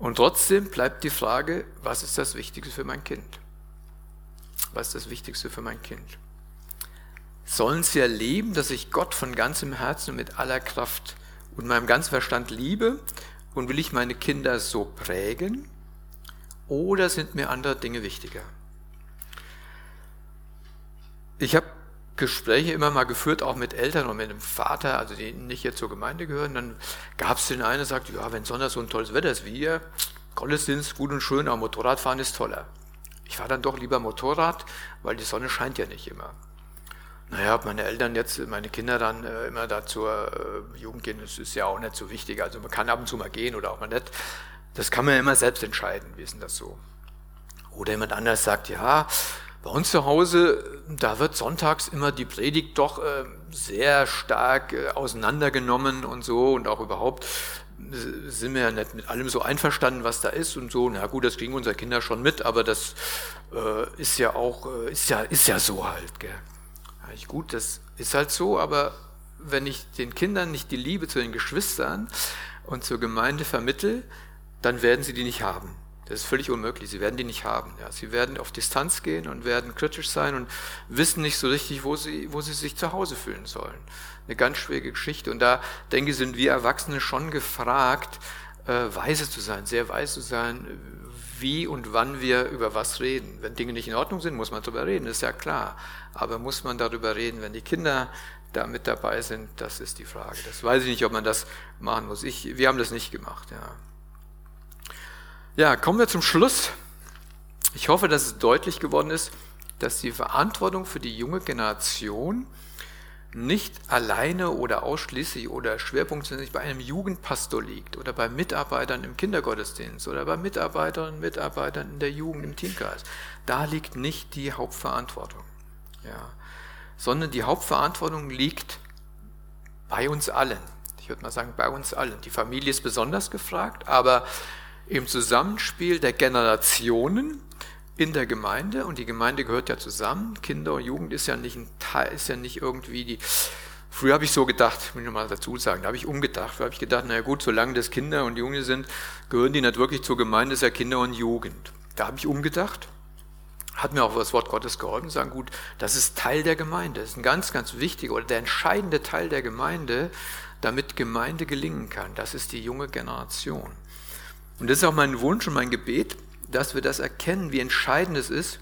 Und trotzdem bleibt die Frage, was ist das Wichtigste für mein Kind? Was ist das Wichtigste für mein Kind? Sollen sie erleben, dass ich Gott von ganzem Herzen und mit aller Kraft und meinem ganzen Verstand liebe? Und will ich meine Kinder so prägen? Oder sind mir andere Dinge wichtiger? Ich habe Gespräche immer mal geführt, auch mit Eltern und mit dem Vater, also die nicht jetzt zur Gemeinde gehören. Dann gab es den einen, der sagt, ja, wenn Sonntags so ein tolles Wetter ist wie hier, Gottesdienst gut und schön, aber Motorradfahren ist toller. Ich fahre dann doch lieber Motorrad, weil die Sonne scheint ja nicht immer. Naja, ob meine Eltern jetzt, meine Kinder dann äh, immer da zur äh, Jugend gehen, das ist ja auch nicht so wichtig. Also man kann ab und zu mal gehen oder auch mal nicht. Das kann man ja immer selbst entscheiden, wie ist denn das so? Oder jemand anders sagt, ja, bei uns zu Hause, da wird sonntags immer die Predigt doch äh, sehr stark äh, auseinandergenommen und so und auch überhaupt sind wir ja nicht mit allem so einverstanden, was da ist und so. Na gut, das kriegen unsere Kinder schon mit, aber das äh, ist ja auch, äh, ist ja, ist ja so halt. Gell. Ja, gut, das ist halt so, aber wenn ich den Kindern nicht die Liebe zu den Geschwistern und zur Gemeinde vermittel, dann werden sie die nicht haben. Das ist völlig unmöglich. Sie werden die nicht haben. Ja, sie werden auf Distanz gehen und werden kritisch sein und wissen nicht so richtig, wo sie, wo sie sich zu Hause fühlen sollen. Eine ganz schwierige Geschichte. Und da, denke ich, sind wir Erwachsene schon gefragt, äh, weise zu sein, sehr weise zu sein, wie und wann wir über was reden. Wenn Dinge nicht in Ordnung sind, muss man darüber reden, ist ja klar. Aber muss man darüber reden, wenn die Kinder da mit dabei sind, das ist die Frage. Das weiß ich nicht, ob man das machen muss. Ich, wir haben das nicht gemacht, ja. Ja, kommen wir zum Schluss. Ich hoffe, dass es deutlich geworden ist, dass die Verantwortung für die junge Generation nicht alleine oder ausschließlich oder schwerpunktmäßig bei einem Jugendpastor liegt oder bei Mitarbeitern im Kindergottesdienst oder bei Mitarbeiterinnen und Mitarbeitern in der Jugend im Teamgeist. Da liegt nicht die Hauptverantwortung, ja, sondern die Hauptverantwortung liegt bei uns allen. Ich würde mal sagen, bei uns allen. Die Familie ist besonders gefragt, aber im Zusammenspiel der Generationen in der Gemeinde und die Gemeinde gehört ja zusammen. Kinder und Jugend ist ja nicht ein Teil, ist ja nicht irgendwie die. Früher habe ich so gedacht, muss ich mal dazu sagen, da habe ich umgedacht. Da habe ich gedacht, naja gut, solange das Kinder und Junge sind, gehören die nicht wirklich zur Gemeinde, ist ja Kinder und Jugend. Da habe ich umgedacht, hat mir auch das Wort Gottes geholfen, sagen, gut, das ist Teil der Gemeinde, das ist ein ganz, ganz wichtiger oder der entscheidende Teil der Gemeinde, damit Gemeinde gelingen kann. Das ist die junge Generation. Und das ist auch mein Wunsch und mein Gebet, dass wir das erkennen, wie entscheidend es ist,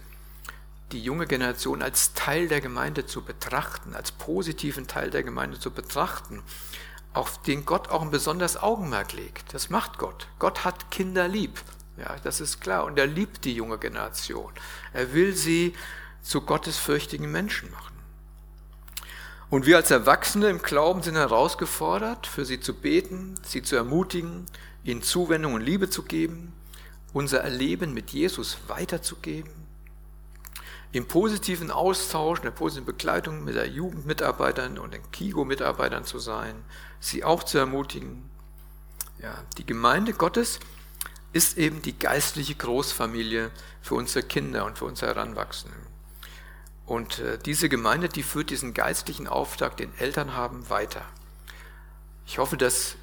die junge Generation als Teil der Gemeinde zu betrachten, als positiven Teil der Gemeinde zu betrachten, auf den Gott auch ein besonderes Augenmerk legt. Das macht Gott. Gott hat Kinder lieb. Ja, das ist klar. Und er liebt die junge Generation. Er will sie zu gottesfürchtigen Menschen machen. Und wir als Erwachsene im Glauben sind herausgefordert, für sie zu beten, sie zu ermutigen, ihnen Zuwendung und Liebe zu geben, unser Erleben mit Jesus weiterzugeben, im positiven Austausch, in der positiven Begleitung mit der Jugendmitarbeitern und den KIGO-Mitarbeitern zu sein, sie auch zu ermutigen. Ja, die Gemeinde Gottes ist eben die geistliche Großfamilie für unsere Kinder und für unsere Heranwachsenden. Und äh, diese Gemeinde, die führt diesen geistlichen Auftrag, den Eltern haben, weiter. Ich hoffe, dass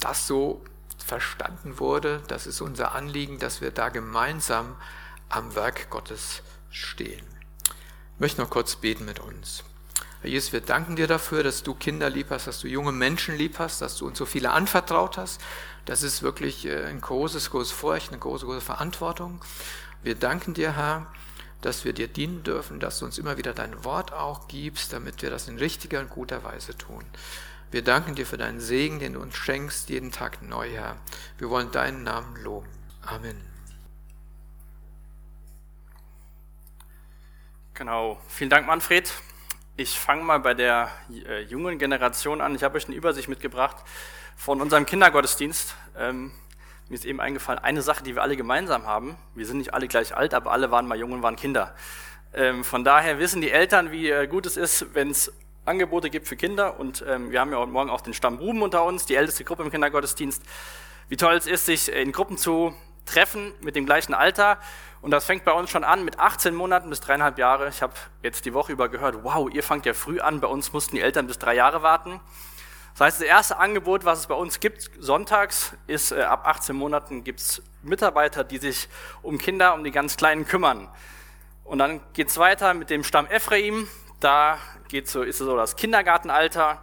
das so verstanden wurde. Das ist unser Anliegen, dass wir da gemeinsam am Werk Gottes stehen. Ich möchte noch kurz beten mit uns. Herr Jesus, wir danken dir dafür, dass du Kinder lieb hast, dass du junge Menschen lieb hast, dass du uns so viele anvertraut hast. Das ist wirklich äh, ein großes, großes Furcht, eine große, große Verantwortung. Wir danken dir, Herr, dass wir dir dienen dürfen, dass du uns immer wieder dein Wort auch gibst, damit wir das in richtiger und guter Weise tun. Wir danken dir für deinen Segen, den du uns schenkst, jeden Tag neu, Herr. Wir wollen deinen Namen loben. Amen. Genau. Vielen Dank, Manfred. Ich fange mal bei der äh, jungen Generation an. Ich habe euch eine Übersicht mitgebracht von unserem Kindergottesdienst. Ähm, mir ist eben eingefallen, eine Sache, die wir alle gemeinsam haben. Wir sind nicht alle gleich alt, aber alle waren mal jung und waren Kinder. Ähm, von daher wissen die Eltern, wie äh, gut es ist, wenn es Angebote gibt für Kinder. Und ähm, wir haben ja heute Morgen auch den Stamm Ruben unter uns, die älteste Gruppe im Kindergottesdienst. Wie toll es ist, sich in Gruppen zu treffen mit dem gleichen Alter. Und das fängt bei uns schon an mit 18 Monaten bis dreieinhalb Jahre. Ich habe jetzt die Woche über gehört, wow, ihr fangt ja früh an. Bei uns mussten die Eltern bis drei Jahre warten. Das heißt, das erste Angebot, was es bei uns gibt, sonntags, ist äh, ab 18 Monaten gibt es Mitarbeiter, die sich um Kinder, um die ganz Kleinen kümmern. Und dann geht es weiter mit dem Stamm Ephraim. Da geht so, ist so das Kindergartenalter.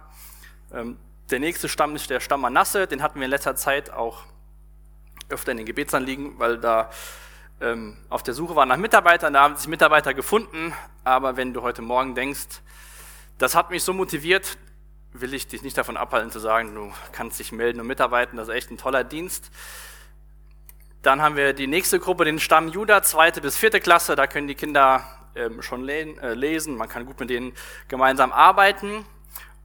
Ähm, der nächste Stamm ist der Stamm Manasse, den hatten wir in letzter Zeit auch öfter in den Gebetsanliegen, weil da ähm, auf der Suche waren nach Mitarbeitern, da haben sich Mitarbeiter gefunden, aber wenn du heute Morgen denkst, das hat mich so motiviert, will ich dich nicht davon abhalten zu sagen, du kannst dich melden und mitarbeiten, das ist echt ein toller Dienst. Dann haben wir die nächste Gruppe, den Stamm Juda, zweite bis vierte Klasse. Da können die Kinder ähm, schon äh, lesen. Man kann gut mit denen gemeinsam arbeiten.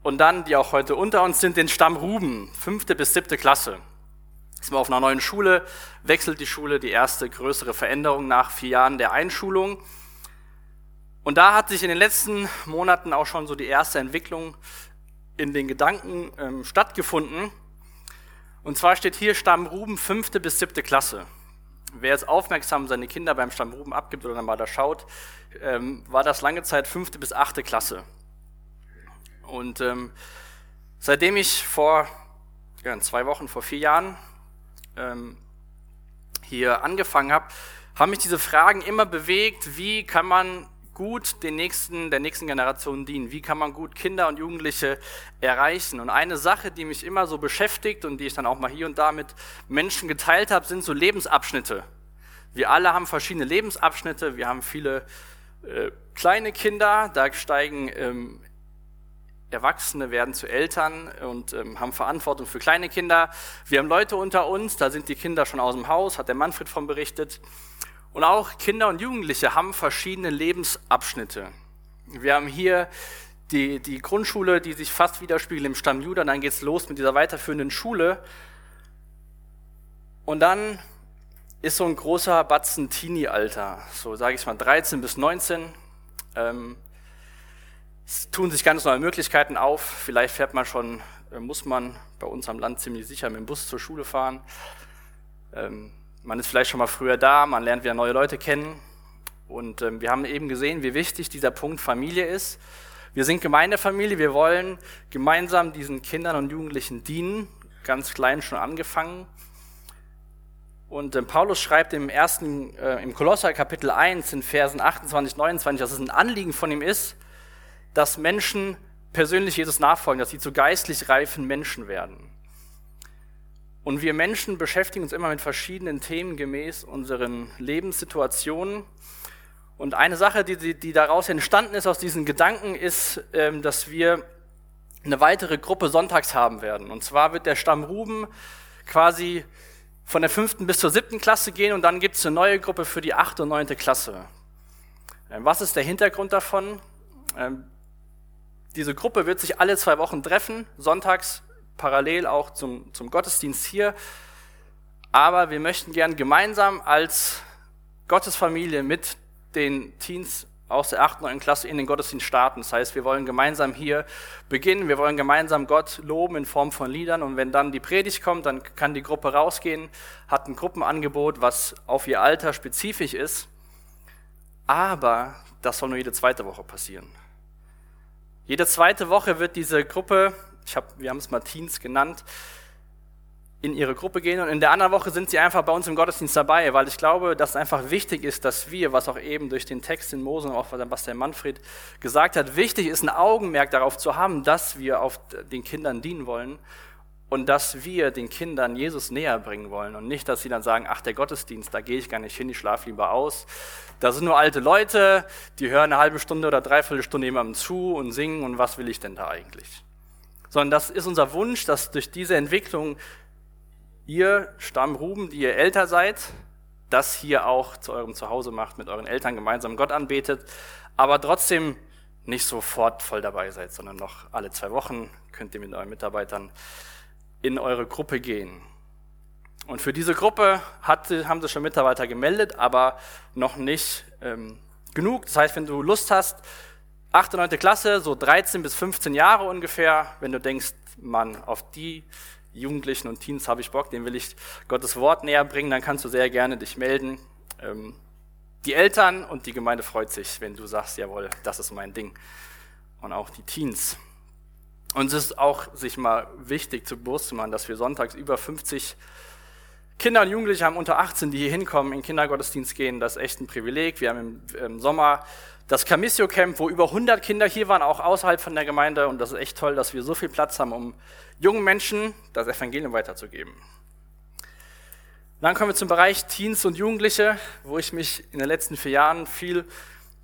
Und dann, die auch heute unter uns sind, den Stamm Ruben, fünfte bis siebte Klasse. Ist man auf einer neuen Schule, wechselt die Schule, die erste größere Veränderung nach vier Jahren der Einschulung. Und da hat sich in den letzten Monaten auch schon so die erste Entwicklung in den Gedanken ähm, stattgefunden. Und zwar steht hier Stamm Ruben fünfte bis siebte Klasse. Wer jetzt aufmerksam seine Kinder beim Stamm Ruben abgibt oder dann mal da schaut, ähm, war das lange Zeit fünfte bis achte Klasse. Und ähm, seitdem ich vor ja, zwei Wochen, vor vier Jahren ähm, hier angefangen habe, haben mich diese Fragen immer bewegt, wie kann man gut den nächsten, der nächsten Generation dienen? Wie kann man gut Kinder und Jugendliche erreichen? Und eine Sache, die mich immer so beschäftigt und die ich dann auch mal hier und da mit Menschen geteilt habe, sind so Lebensabschnitte. Wir alle haben verschiedene Lebensabschnitte. Wir haben viele äh, kleine Kinder, da steigen ähm, Erwachsene werden zu Eltern und ähm, haben Verantwortung für kleine Kinder. Wir haben Leute unter uns, da sind die Kinder schon aus dem Haus, hat der Manfred von berichtet. Und auch Kinder und Jugendliche haben verschiedene Lebensabschnitte. Wir haben hier die, die Grundschule, die sich fast widerspiegelt im Stamm Juda, dann geht's los mit dieser weiterführenden Schule. Und dann ist so ein großer Batzen Teenie-Alter, so sage ich mal 13 bis 19. Ähm, es tun sich ganz neue Möglichkeiten auf. Vielleicht fährt man schon, äh, muss man bei uns am Land ziemlich sicher mit dem Bus zur Schule fahren. Ähm, man ist vielleicht schon mal früher da, man lernt wieder neue Leute kennen. Und ähm, wir haben eben gesehen, wie wichtig dieser Punkt Familie ist. Wir sind Gemeindefamilie, wir wollen gemeinsam diesen Kindern und Jugendlichen dienen, ganz klein schon angefangen. Und ähm, Paulus schreibt im ersten, äh, im Kolosser Kapitel 1 in Versen 28, 29, dass es ein Anliegen von ihm ist, dass Menschen persönlich Jesus nachfolgen, dass sie zu geistlich reifen Menschen werden. Und wir Menschen beschäftigen uns immer mit verschiedenen Themen gemäß unseren Lebenssituationen. Und eine Sache, die, die daraus entstanden ist, aus diesen Gedanken, ist, ähm, dass wir eine weitere Gruppe sonntags haben werden. Und zwar wird der Stamm Ruben quasi von der fünften bis zur siebten Klasse gehen und dann gibt es eine neue Gruppe für die achte und neunte Klasse. Ähm, was ist der Hintergrund davon? Ähm, diese Gruppe wird sich alle zwei Wochen treffen, sonntags parallel auch zum, zum Gottesdienst hier. Aber wir möchten gern gemeinsam als Gottesfamilie mit den Teens aus der 8. und 9. Klasse in den Gottesdienst starten. Das heißt, wir wollen gemeinsam hier beginnen, wir wollen gemeinsam Gott loben in Form von Liedern und wenn dann die Predigt kommt, dann kann die Gruppe rausgehen, hat ein Gruppenangebot, was auf ihr Alter spezifisch ist, aber das soll nur jede zweite Woche passieren. Jede zweite Woche wird diese Gruppe, ich hab, wir haben es mal Teens genannt, in ihre Gruppe gehen und in der anderen Woche sind sie einfach bei uns im Gottesdienst dabei, weil ich glaube, dass es einfach wichtig ist, dass wir, was auch eben durch den Text in Mose und auch was der Manfred gesagt hat, wichtig ist, ein Augenmerk darauf zu haben, dass wir auf den Kindern dienen wollen und dass wir den Kindern Jesus näher bringen wollen und nicht, dass sie dann sagen, ach, der Gottesdienst, da gehe ich gar nicht hin, ich schlafe lieber aus. Da sind nur alte Leute, die hören eine halbe Stunde oder dreiviertel Stunde jemandem zu und singen und was will ich denn da eigentlich? Sondern das ist unser Wunsch, dass durch diese Entwicklung ihr Stammruben, die ihr älter seid, das hier auch zu eurem Zuhause macht, mit euren Eltern gemeinsam Gott anbetet, aber trotzdem nicht sofort voll dabei seid, sondern noch alle zwei Wochen könnt ihr mit euren Mitarbeitern in eure Gruppe gehen. Und für diese Gruppe hat, haben sich schon Mitarbeiter gemeldet, aber noch nicht ähm, genug. Das heißt, wenn du Lust hast, 8. und 9. Klasse, so 13 bis 15 Jahre ungefähr, wenn du denkst, Mann, auf die Jugendlichen und Teens habe ich Bock, denen will ich Gottes Wort näher bringen, dann kannst du sehr gerne dich melden. Ähm, die Eltern und die Gemeinde freut sich, wenn du sagst, jawohl, das ist mein Ding. Und auch die Teens. Und es ist auch sich mal wichtig zu bewusst machen, dass wir sonntags über 50 Kinder und Jugendliche haben unter 18, die hier hinkommen, in Kindergottesdienst gehen. Das ist echt ein Privileg. Wir haben im, im Sommer das Camisio Camp, wo über 100 Kinder hier waren, auch außerhalb von der Gemeinde. Und das ist echt toll, dass wir so viel Platz haben, um jungen Menschen das Evangelium weiterzugeben. Dann kommen wir zum Bereich Teens und Jugendliche, wo ich mich in den letzten vier Jahren viel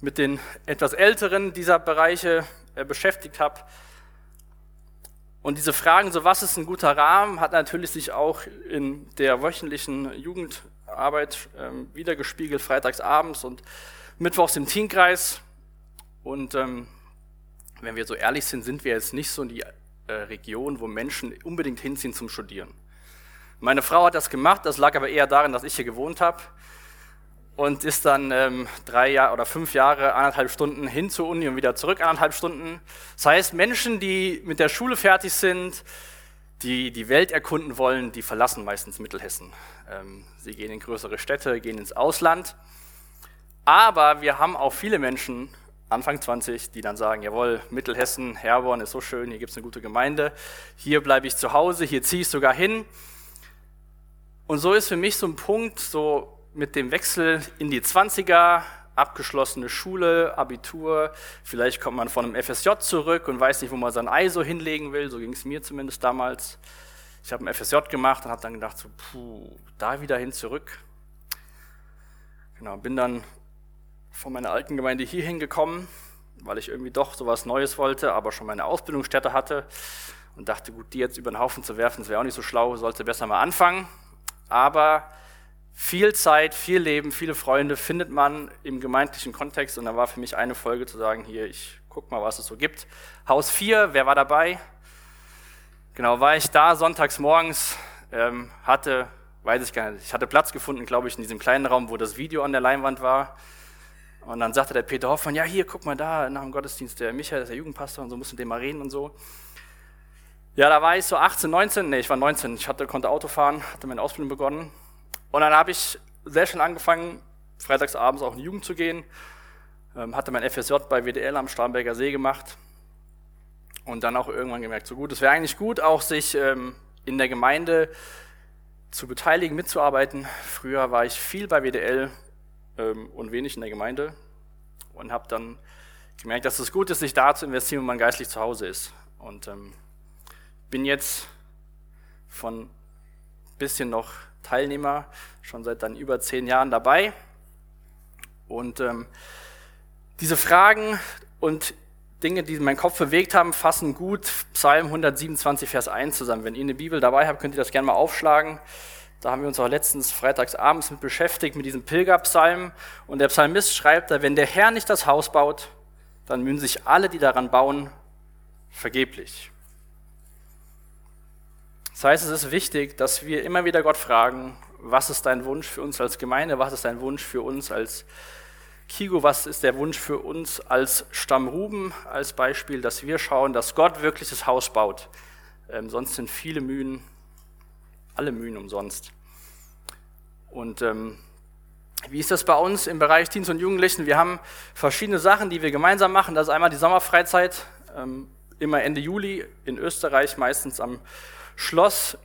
mit den etwas älteren dieser Bereiche äh, beschäftigt habe. Und diese Fragen, so was ist ein guter Rahmen, hat natürlich sich auch in der wöchentlichen Jugend Arbeit ähm, wiedergespiegelt, freitags abends und mittwochs im Teamkreis. Und ähm, wenn wir so ehrlich sind, sind wir jetzt nicht so in die äh, Region, wo Menschen unbedingt hinziehen zum Studieren. Meine Frau hat das gemacht, das lag aber eher darin, dass ich hier gewohnt habe und ist dann ähm, drei Jahre oder fünf Jahre, anderthalb Stunden hin zur Uni und wieder zurück, anderthalb Stunden. Das heißt, Menschen, die mit der Schule fertig sind, die die Welt erkunden wollen, die verlassen meistens Mittelhessen. Ähm, sie gehen in größere Städte, gehen ins Ausland. Aber wir haben auch viele Menschen, Anfang 20, die dann sagen, jawohl, Mittelhessen, Herborn ist so schön, hier gibt es eine gute Gemeinde, hier bleibe ich zu Hause, hier ziehe ich sogar hin. Und so ist für mich so ein Punkt, so mit dem Wechsel in die 20er, abgeschlossene Schule, Abitur, vielleicht kommt man von einem FSJ zurück und weiß nicht, wo man sein Ei so hinlegen will, so ging es mir zumindest damals. Ich habe ein FSJ gemacht und habe dann gedacht, so, puh, da wieder hin zurück. Genau, bin dann von meiner alten Gemeinde hier hingekommen, weil ich irgendwie doch sowas Neues wollte, aber schon meine Ausbildungsstätte hatte und dachte, gut, die jetzt über den Haufen zu werfen, das wäre auch nicht so schlau, sollte besser mal anfangen. Aber viel Zeit, viel Leben, viele Freunde findet man im gemeindlichen Kontext und da war für mich eine Folge zu sagen, hier, ich guck mal, was es so gibt. Haus 4, wer war dabei? Genau, war ich da sonntags morgens, ähm, hatte, weiß ich gar nicht, ich hatte Platz gefunden, glaube ich, in diesem kleinen Raum, wo das Video an der Leinwand war. Und dann sagte der Peter Hoffmann, ja, hier, guck mal da, nach dem Gottesdienst, der Michael, ist der Jugendpastor und so, musst mit dem mal reden und so. Ja, da war ich so 18, 19, nee, ich war 19, ich hatte, konnte Auto fahren, hatte meine Ausbildung begonnen und dann habe ich sehr schnell angefangen, freitagsabends auch in die Jugend zu gehen, ähm, hatte mein FSJ bei WDL am Starnberger See gemacht und dann auch irgendwann gemerkt, so gut, es wäre eigentlich gut, auch sich ähm, in der Gemeinde zu beteiligen, mitzuarbeiten. Früher war ich viel bei WDL ähm, und wenig in der Gemeinde und habe dann gemerkt, dass es gut ist, sich da zu investieren, wo man geistlich zu Hause ist. Und ähm, bin jetzt von bisschen noch Teilnehmer, schon seit dann über zehn Jahren dabei. Und ähm, diese Fragen und Dinge, die meinen Kopf bewegt haben, fassen gut Psalm 127, Vers 1 zusammen. Wenn ihr eine Bibel dabei habt, könnt ihr das gerne mal aufschlagen. Da haben wir uns auch letztens freitags abends mit beschäftigt, mit diesem Pilgerpsalm. Und der Psalmist schreibt da, wenn der Herr nicht das Haus baut, dann mühen sich alle, die daran bauen, vergeblich. Das heißt, es ist wichtig, dass wir immer wieder Gott fragen, was ist dein Wunsch für uns als Gemeinde, was ist dein Wunsch für uns als Kigo, was ist der Wunsch für uns als Stamm Ruben als Beispiel, dass wir schauen, dass Gott wirklich das Haus baut. Ähm, sonst sind viele Mühen, alle Mühen umsonst. Und ähm, wie ist das bei uns im Bereich Teens und Jugendlichen? Wir haben verschiedene Sachen, die wir gemeinsam machen. Das ist einmal die Sommerfreizeit, ähm, immer Ende Juli in Österreich, meistens am Schloss.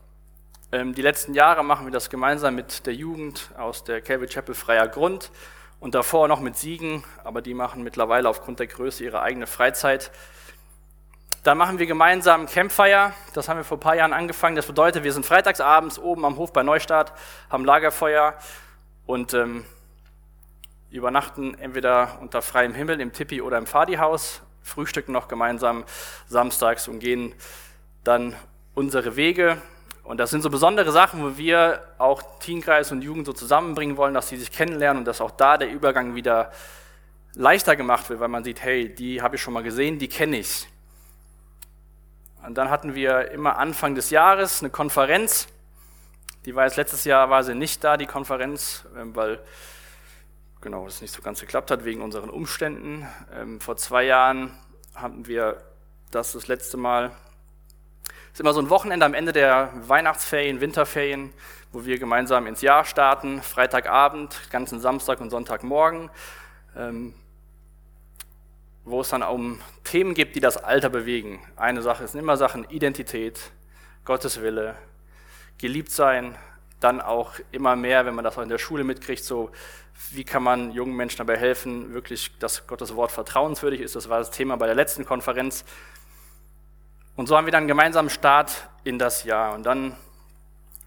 Ähm, die letzten Jahre machen wir das gemeinsam mit der Jugend aus der Calvary Chapel Freier Grund und davor noch mit Siegen, aber die machen mittlerweile aufgrund der Größe ihre eigene Freizeit. Dann machen wir gemeinsam Campfire. Das haben wir vor ein paar Jahren angefangen. Das bedeutet, wir sind freitagsabends oben am Hof bei Neustadt, haben Lagerfeuer und ähm, übernachten entweder unter freiem Himmel im Tipi oder im Fadi-Haus, frühstücken noch gemeinsam samstags und gehen dann unsere Wege. Und das sind so besondere Sachen, wo wir auch Teenkreis und Jugend so zusammenbringen wollen, dass sie sich kennenlernen und dass auch da der Übergang wieder leichter gemacht wird, weil man sieht, hey, die habe ich schon mal gesehen, die kenne ich. Und dann hatten wir immer Anfang des Jahres eine Konferenz. Die war jetzt letztes Jahr war sie nicht da, die Konferenz, ähm, weil genau es nicht so ganz geklappt hat wegen unseren Umständen. Ähm, vor zwei Jahren hatten wir das das letzte Mal ist immer so ein Wochenende am Ende der Weihnachtsferien, Winterferien, wo wir gemeinsam ins Jahr starten, Freitagabend, ganzen Samstag und Sonntagmorgen, ähm, wo es dann um Themen gibt, die das Alter bewegen. Eine Sache sind immer Sachen Identität, Gottes Wille, geliebt sein, dann auch immer mehr, wenn man das auch in der Schule mitkriegt, so wie kann man jungen Menschen dabei helfen, wirklich, dass Gottes Wort vertrauenswürdig ist. Das war das Thema bei der letzten Konferenz. Und so haben wir dann einen gemeinsamen Start in das Jahr. Und dann,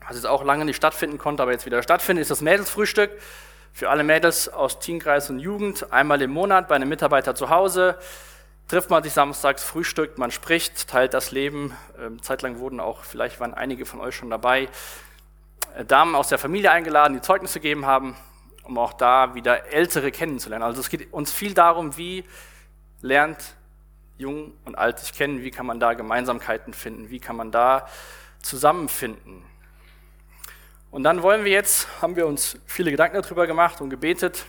was jetzt auch lange nicht stattfinden konnte, aber jetzt wieder stattfindet, ist das Mädelsfrühstück für alle Mädels aus Teamkreis und Jugend. Einmal im Monat bei einem Mitarbeiter zu Hause trifft man sich samstags, frühstückt, man spricht, teilt das Leben. Ähm, zeitlang wurden auch, vielleicht waren einige von euch schon dabei, äh, Damen aus der Familie eingeladen, die Zeugnisse gegeben haben, um auch da wieder Ältere kennenzulernen. Also es geht uns viel darum, wie lernt Jung und Alt sich kennen, wie kann man da Gemeinsamkeiten finden, wie kann man da zusammenfinden. Und dann wollen wir jetzt, haben wir uns viele Gedanken darüber gemacht und gebetet,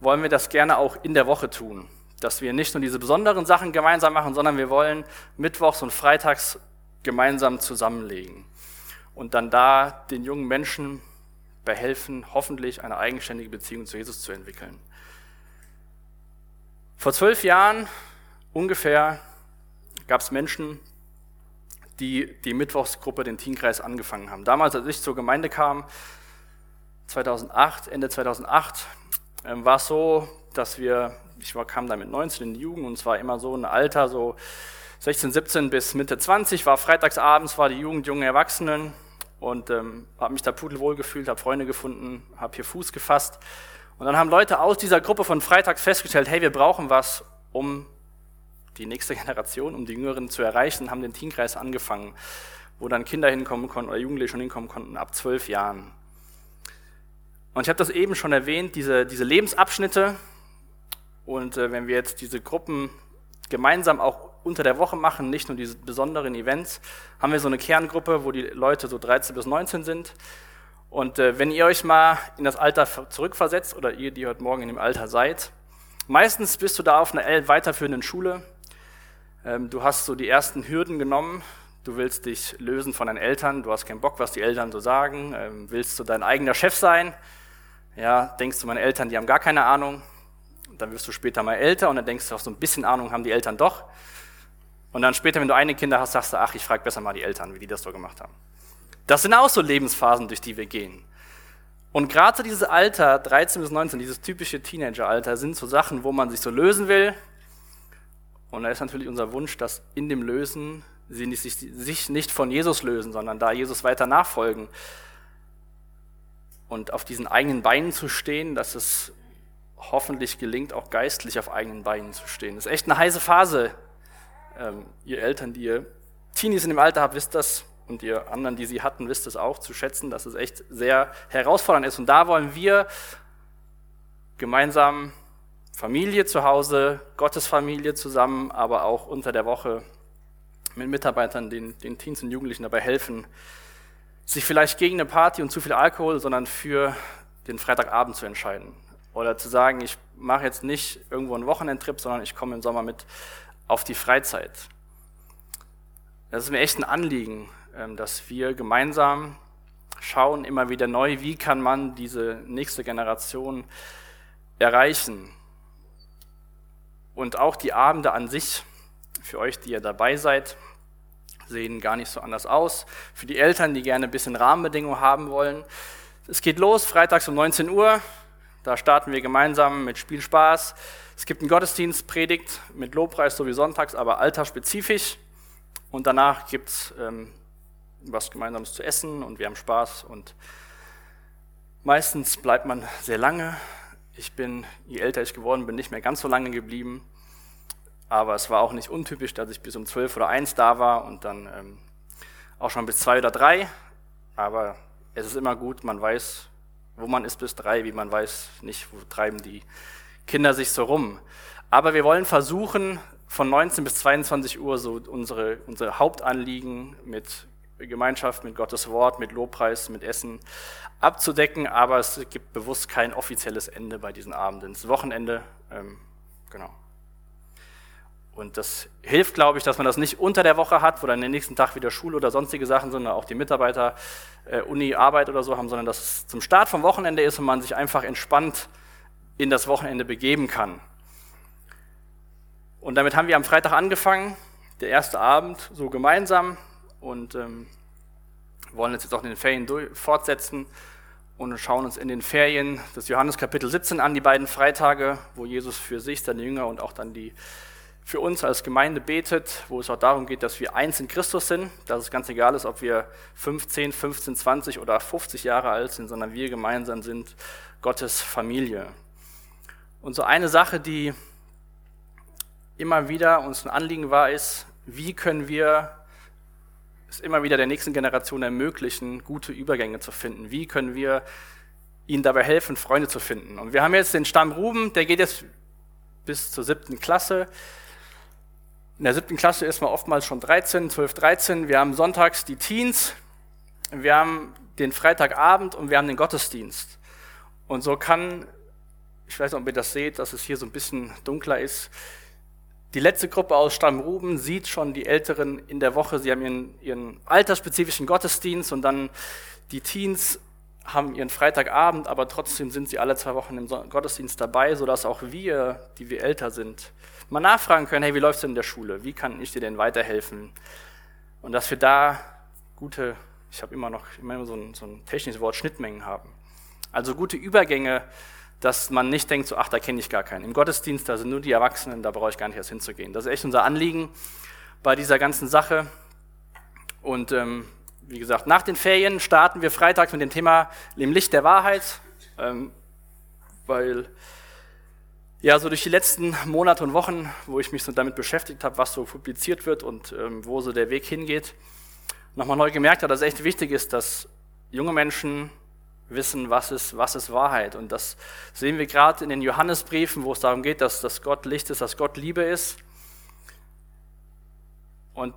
wollen wir das gerne auch in der Woche tun. Dass wir nicht nur diese besonderen Sachen gemeinsam machen, sondern wir wollen mittwochs und freitags gemeinsam zusammenlegen und dann da den jungen Menschen behelfen, hoffentlich eine eigenständige Beziehung zu Jesus zu entwickeln. Vor zwölf Jahren ungefähr gab es Menschen, die die Mittwochsgruppe, den Teenkreis angefangen haben. Damals, als ich zur Gemeinde kam, 2008, Ende 2008, ähm, war es so, dass wir, ich war, kam da mit 19 in die Jugend und es war immer so ein Alter, so 16, 17 bis Mitte 20, war freitagsabends, war die Jugend, junge Erwachsenen und ähm, habe mich da pudelwohl gefühlt, habe Freunde gefunden, habe hier Fuß gefasst. Und dann haben Leute aus dieser Gruppe von freitags festgestellt, hey, wir brauchen was, um die nächste *laughs* Generation, um die Jüngeren zu erreichen, haben den Teenkreis angefangen, wo dann Kinder hinkommen konnten oder Jugendliche schon hinkommen konnten ab zwölf Jahren. Und ich habe das eben schon erwähnt, diese, diese Lebensabschnitte. Und äh, wenn wir jetzt diese Gruppen gemeinsam auch unter der Woche machen, nicht nur diese besonderen Events, haben wir so eine Kerngruppe, wo die Leute so 13 bis 19 sind. Und äh, wenn ihr euch mal in das Alter zurückversetzt, oder ihr, die heute Morgen in dem Alter seid, meistens bist du da auf einer weiterführenden Schule, du hast so die ersten Hürden genommen. Du willst dich lösen von deinen Eltern. Du hast keinen Bock, was die Eltern so sagen. Ähm, willst du dein eigener Chef sein? Ja, denkst du, meine Eltern, die haben gar keine Ahnung. dann wirst du später mal älter und dann denkst du, auch so ein bisschen Ahnung haben die Eltern doch. Und dann später, wenn du eine Kinder hast, sagst du, ach, ich frage besser mal die Eltern, wie die das so gemacht haben. Das sind auch so Lebensphasen, durch die wir gehen. Und gerade dieses Alter, 13 bis 19, dieses typische Teenageralter, sind so Sachen, wo man sich so lösen will, und da ist natürlich unser Wunsch, dass in dem Lösen sie sich nicht von Jesus lösen, sondern da Jesus weiter nachfolgen und auf diesen eigenen Beinen zu stehen, dass es hoffentlich gelingt, auch geistlich auf eigenen Beinen zu stehen. Das ist echt eine heiße Phase. Ähm, ihr Eltern, die ihr Teenies in dem Alter habt, wisst das. Und ihr anderen, die sie hatten, wisst es auch zu schätzen, dass es echt sehr herausfordernd ist. Und da wollen wir gemeinsam Familie zu Hause, Gottesfamilie zusammen, aber auch unter der Woche mit Mitarbeitern, den, den Teens und Jugendlichen dabei helfen, sich vielleicht gegen eine Party und zu viel Alkohol, sondern für den Freitagabend zu entscheiden. Oder zu sagen, ich mache jetzt nicht irgendwo einen Wochenendtrip, sondern ich komme im Sommer mit auf die Freizeit. Das ist mir echt ein Anliegen, ähm, dass wir gemeinsam schauen, immer wieder neu, wie kann man diese nächste Generation erreichen. Und auch die Abende an sich, für euch, die ihr dabei seid, sehen gar nicht so anders aus. Für die Eltern, die gerne ein bisschen Rahmenbedingungen haben wollen. Es geht los, freitags um 19 Uhr. Da starten wir gemeinsam mit Spielspaß. Es gibt einen Gottesdienst, Predigt mit Lobpreis, so wie sonntags, aber altersspezifisch. Und danach gibt es ähm, was Gemeinsames zu essen und wir haben Spaß. Und meistens bleibt man sehr lange, ich bin, je älter ich geworden bin, nicht mehr ganz so lange geblieben. Aber es war auch nicht untypisch, dass ich bis um zwölf oder eins da war und dann ähm, auch schon bis zwei oder drei. Aber es ist immer gut, man weiß, wo man ist bis drei, wie man weiß nicht, wo treiben die Kinder sich so rum. Aber wir wollen versuchen, von 19 bis 22 Uhr so unsere, unsere Hauptanliegen mit Gemeinschaft, mit Gottes Wort, mit Lobpreis, mit Essen abzudecken, aber es gibt bewusst kein offizielles Ende bei diesen Abenden. Das Wochenende, ähm, genau. Und das hilft, glaube ich, dass man das nicht unter der Woche hat, wo dann den nächsten Tag wieder Schule oder sonstige Sachen sind, sondern auch die Mitarbeiter äh, Uni, Arbeit oder so haben, sondern dass es zum Start vom Wochenende ist und man sich einfach entspannt in das Wochenende begeben kann. Und damit haben wir am Freitag angefangen, der erste Abend so gemeinsam und ähm, wollen jetzt, auch in den Ferien fortsetzen und schauen uns in den Ferien das Johannes Kapitel 17 an, die beiden Freitage, wo Jesus für sich, seine Jünger und auch dann die für uns als Gemeinde betet, wo es auch darum geht, dass wir eins in Christus sind, dass es ganz egal ist, ob wir 15, 15, 20 oder 50 Jahre alt sind, sondern wir gemeinsam sind Gottes Familie. Und so eine Sache, die immer wieder uns ein Anliegen war, ist, wie können wir es immer wieder der nächsten Generation ermöglichen, gute Übergänge zu finden. Wie können wir ihnen dabei helfen, Freunde zu finden? Und wir haben jetzt den Stamm Ruben, der geht jetzt bis zur siebten Klasse. In der siebten Klasse ist man oftmals schon 13, 12, 13. Wir haben sonntags die Teens, wir haben den Freitagabend und wir haben den Gottesdienst. Und so kann, ich weiß nicht, ob ihr das seht, dass es hier so ein bisschen dunkler ist, die letzte Gruppe aus Stamm Ruben sieht schon die Älteren in der Woche, sie haben ihren, ihren altersspezifischen Gottesdienst und dann die Teens haben ihren Freitagabend, aber trotzdem sind sie alle zwei Wochen im Gottesdienst dabei, sodass auch wir, die wir älter sind, mal nachfragen können, hey, wie läuft's denn in der Schule? Wie kann ich dir denn weiterhelfen? Und dass wir da gute, ich habe immer noch immer so ein, so ein technisches Wort, Schnittmengen haben. Also gute Übergänge, dass man nicht denkt, so, ach, da kenne ich gar keinen. Im Gottesdienst, da sind nur die Erwachsenen, da brauche ich gar nicht erst hinzugehen. Das ist echt unser Anliegen bei dieser ganzen Sache. Und ähm, wie gesagt, nach den Ferien starten wir freitags mit dem Thema im Licht der Wahrheit, ähm, weil ja, so durch die letzten Monate und Wochen, wo ich mich so damit beschäftigt habe, was so publiziert wird und ähm, wo so der Weg hingeht, nochmal neu gemerkt habe, dass es echt wichtig ist, dass junge Menschen wissen, was ist, was ist Wahrheit. Und das sehen wir gerade in den Johannesbriefen, wo es darum geht, dass, dass Gott Licht ist, dass Gott Liebe ist. Und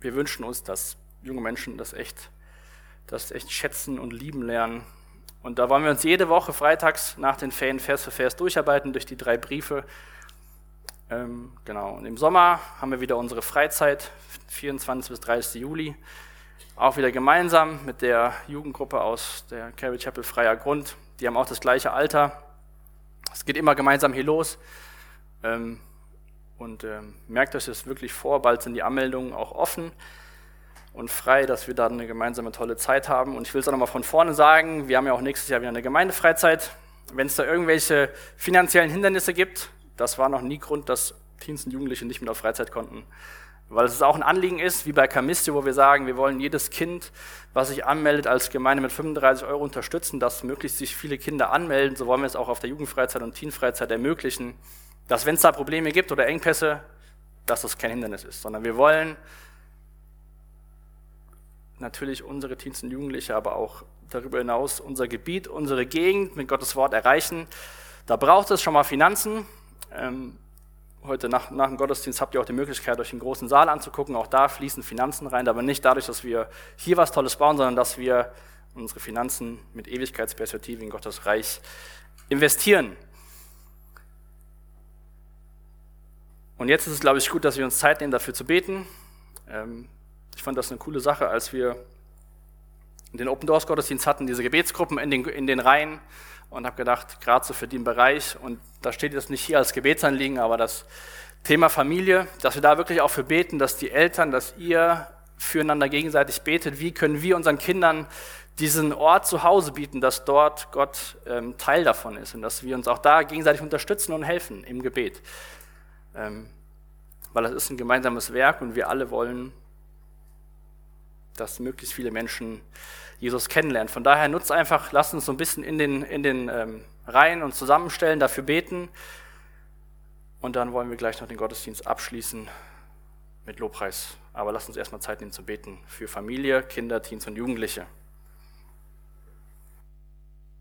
wir wünschen uns, dass junge Menschen das echt, das echt schätzen und lieben lernen. Und da wollen wir uns jede Woche freitags nach den Ferien Vers für Vers durcharbeiten durch die drei Briefe. Ähm, genau. Und im Sommer haben wir wieder unsere Freizeit, 24 bis 30. Juli. Auch wieder gemeinsam mit der Jugendgruppe aus der Carrie Chapel Freier Grund. Die haben auch das gleiche Alter. Es geht immer gemeinsam hier los. Ähm, und ähm, merkt euch das wirklich vor, bald sind die Anmeldungen auch offen und frei, dass wir da eine gemeinsame tolle Zeit haben. Und ich will es auch nochmal von vorne sagen, wir haben ja auch nächstes Jahr wieder eine Gemeindefreizeit. Wenn es da irgendwelche finanziellen Hindernisse gibt, das war noch nie Grund, dass Teens und Jugendliche nicht mit auf Freizeit konnten. Weil es auch ein Anliegen ist, wie bei Camistio, wo wir sagen, wir wollen jedes Kind, was sich anmeldet, als Gemeinde mit 35 Euro unterstützen, dass möglichst sich viele Kinder anmelden. So wollen wir es auch auf der Jugendfreizeit und Teenfreizeit ermöglichen, dass wenn es da Probleme gibt oder Engpässe, dass das kein Hindernis ist, sondern wir wollen natürlich unsere Teens und Jugendliche, aber auch darüber hinaus unser Gebiet, unsere Gegend mit Gottes Wort erreichen. Da braucht es schon mal Finanzen. Ähm, heute nach, nach dem Gottesdienst habt ihr auch die Möglichkeit, euch den großen Saal anzugucken. Auch da fließen Finanzen rein, aber nicht dadurch, dass wir hier was Tolles bauen, sondern dass wir unsere Finanzen mit Ewigkeitsperspektive in Gottes Reich investieren. Und jetzt ist es, glaube ich, gut, dass wir uns Zeit nehmen, dafür zu beten. Ähm, ich fand das eine coole Sache, als wir den Open Doors Gottesdienst hatten, diese Gebetsgruppen in den, in den Reihen und habe gedacht, gerade so für den Bereich, und da steht jetzt nicht hier als Gebetsanliegen, aber das Thema Familie, dass wir da wirklich auch für beten, dass die Eltern, dass ihr füreinander gegenseitig betet, wie können wir unseren Kindern diesen Ort zu Hause bieten, dass dort Gott ähm, Teil davon ist und dass wir uns auch da gegenseitig unterstützen und helfen im Gebet. Ähm, weil das ist ein gemeinsames Werk und wir alle wollen dass möglichst viele Menschen Jesus kennenlernen. Von daher nutzt einfach, lasst uns so ein bisschen in den, in den ähm, Reihen uns zusammenstellen, dafür beten. Und dann wollen wir gleich noch den Gottesdienst abschließen mit Lobpreis. Aber lasst uns erstmal Zeit nehmen zu beten für Familie, Kinder, Teens und Jugendliche.